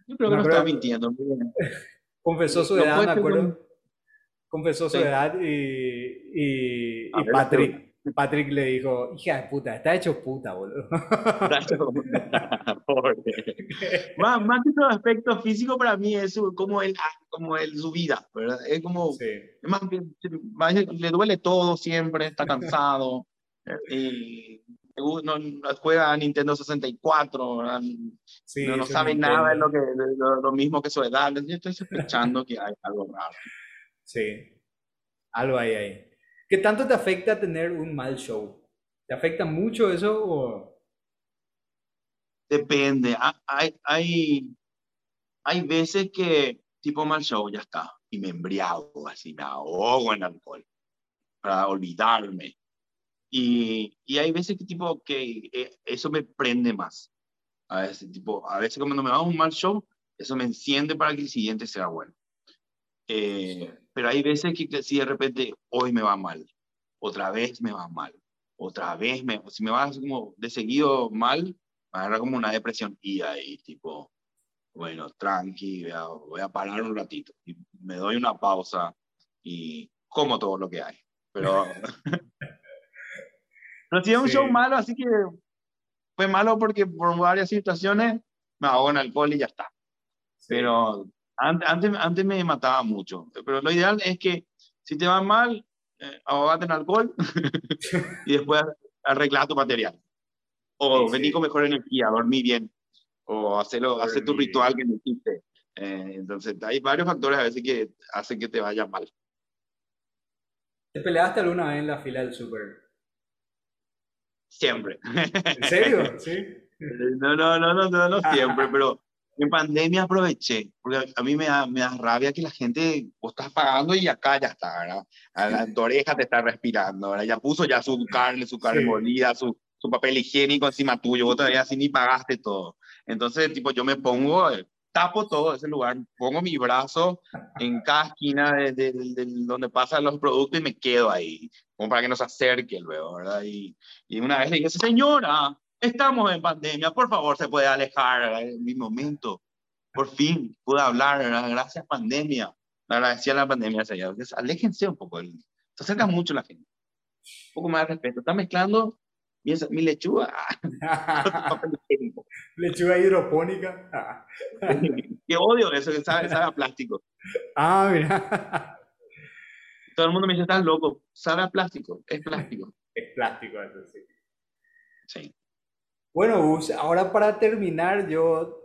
Yo creo que no, estaba mintiendo. [laughs] Confesó su edad, me acuerdo. Confesó su edad y, y, y Patrick. Patrick le dijo, hija de puta, está hecho puta, boludo. Está hecho puta, más, más que todo aspecto físico para mí es como, el, como el, su vida, ¿verdad? Es como, sí. es más, le duele todo siempre, está [laughs] cansado, y no, juega a Nintendo 64, sí, no, no sabe nada de lo, que, lo, mismo que su edad. Yo estoy sospechando [laughs] que hay algo raro. Sí, algo hay ahí. ¿Qué tanto te afecta tener un mal show? ¿Te afecta mucho eso o...? Depende. Hay, hay, hay veces que tipo mal show ya está y me embriago, así me ahogo en alcohol para olvidarme. Y, y hay veces que tipo que eh, eso me prende más. A veces, tipo, a veces cuando me va un mal show, eso me enciende para que el siguiente sea bueno. Eh, pero hay veces que, si de repente hoy me va mal, otra vez me va mal, otra vez me, si me va como de seguido mal, me agarra como una depresión y ahí tipo, bueno, tranqui, voy a, parar un ratito y me doy una pausa y como todo lo que hay. Pero, [laughs] pero si es un show malo, así que fue malo porque por varias situaciones me hago en alcohol y ya está. Pero antes, antes, me mataba mucho, pero lo ideal es que si te va mal, eh, ahogate en alcohol [laughs] y después arregla tu material. O vení con mejor energía, dormí bien. O hacerlo, hacer tu ritual que necesites. Eh, entonces, hay varios factores a veces que hacen que te vaya mal. ¿Te peleaste alguna vez en la fila del súper? Siempre. ¿En serio? [laughs] ¿Sí? No, no, no, no, no, no siempre, [laughs] pero en pandemia aproveché, porque a mí me da, me da rabia que la gente, vos estás pagando y acá ya está, ¿verdad? A la, tu oreja te está respirando, ¿verdad? Ya puso ya su carne, su carne molida, su, su papel higiénico encima tuyo, vos todavía así ni pagaste todo. Entonces, tipo, yo me pongo, eh, tapo todo ese lugar, pongo mi brazo en cada esquina de, de, de, donde pasan los productos y me quedo ahí, como para que no se acerque luego, ¿verdad? Y, y una vez le dije, señora, Estamos en pandemia, por favor, se puede alejar en mi momento. Por fin pude hablar, gracias pandemia. Agradecía la pandemia, señor. Aléjense un poco, se acerca mucho la gente. Un poco más de respeto. Está mezclando mi, mi lechuga. [laughs] lechuga hidropónica. [laughs] Qué odio eso, que sabe, sabe a plástico. Ah, mira. Todo el mundo me dice, estás loco. Sabe a plástico, es plástico. Es plástico, eso sí. Sí. Bueno, Gus, ahora para terminar, yo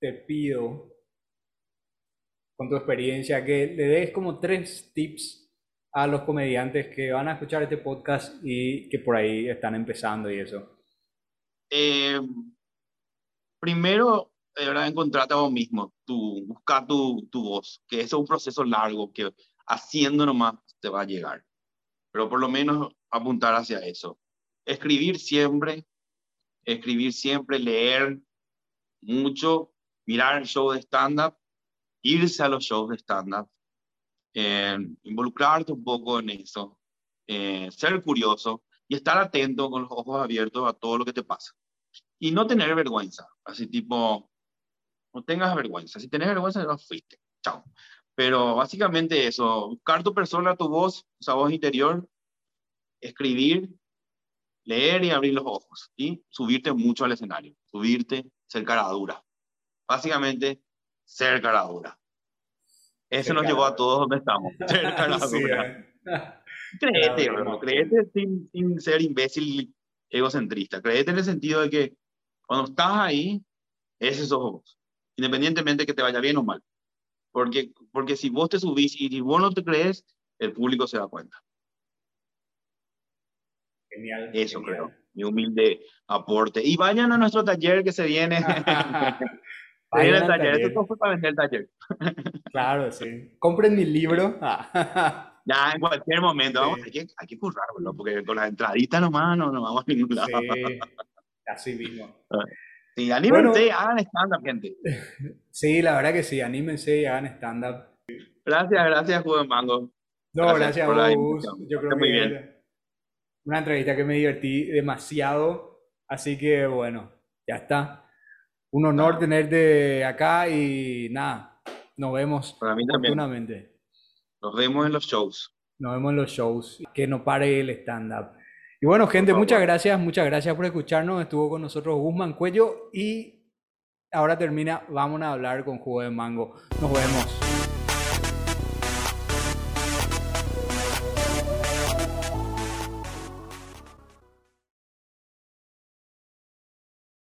te pido, con tu experiencia, que le des como tres tips a los comediantes que van a escuchar este podcast y que por ahí están empezando y eso. Eh, primero, deberás encontrarte a vos mismo, tu, buscar tu, tu voz, que es un proceso largo que haciendo nomás te va a llegar. Pero por lo menos apuntar hacia eso. escribir siempre, escribir siempre, leer mucho, mirar el show de stand-up, irse a los shows de stand-up, eh, involucrarte un poco en eso, eh, ser curioso y estar atento con los ojos abiertos a todo lo que te pasa. Y no tener vergüenza, así tipo, no tengas vergüenza. Si tenés vergüenza, no fuiste. Chao. Pero básicamente eso, buscar tu persona, tu voz, esa voz interior, escribir, leer y abrir los ojos. Y subirte mucho al escenario. Subirte, ser cara dura. Básicamente, ser cara dura. Eso nos llevó a todos donde estamos. [laughs] Ser cara dura. Eh. Créete, créete sin, sin ser imbécil egocentrista. Créete en el sentido de que cuando estás ahí, ese sos vos. Independientemente de que te vaya bien o mal. Porque, porque si vos te subís y si vos no te crees, el público se da cuenta. Genial. Eso creo. Mi humilde aporte. Y vayan a nuestro taller que se viene. [laughs] vayan al taller. taller. Esto fue para vender el taller. [laughs] claro, sí. Compren mi libro. [laughs] Ya, en cualquier momento, vamos, hay, que, hay que currarlo, porque con las entraditas nomás no, no vamos a ningún lado. Sí, así mismo. Sí, anímense, hagan stand-up, gente. Sí, la verdad que sí, anímense y hagan stand-up. Gracias, gracias, Juan Mango. No, gracias, gracias a vos. Yo creo muy que bien. Una entrevista que me divertí demasiado, así que bueno, ya está. Un honor tenerte acá y nada, nos vemos Para mí también. Nos vemos en los shows. Nos vemos en los shows. Que no pare el stand-up. Y bueno, gente, muchas gracias, muchas gracias por escucharnos. Estuvo con nosotros Guzmán Cuello y ahora termina, vamos a hablar con Jugo de Mango. Nos vemos.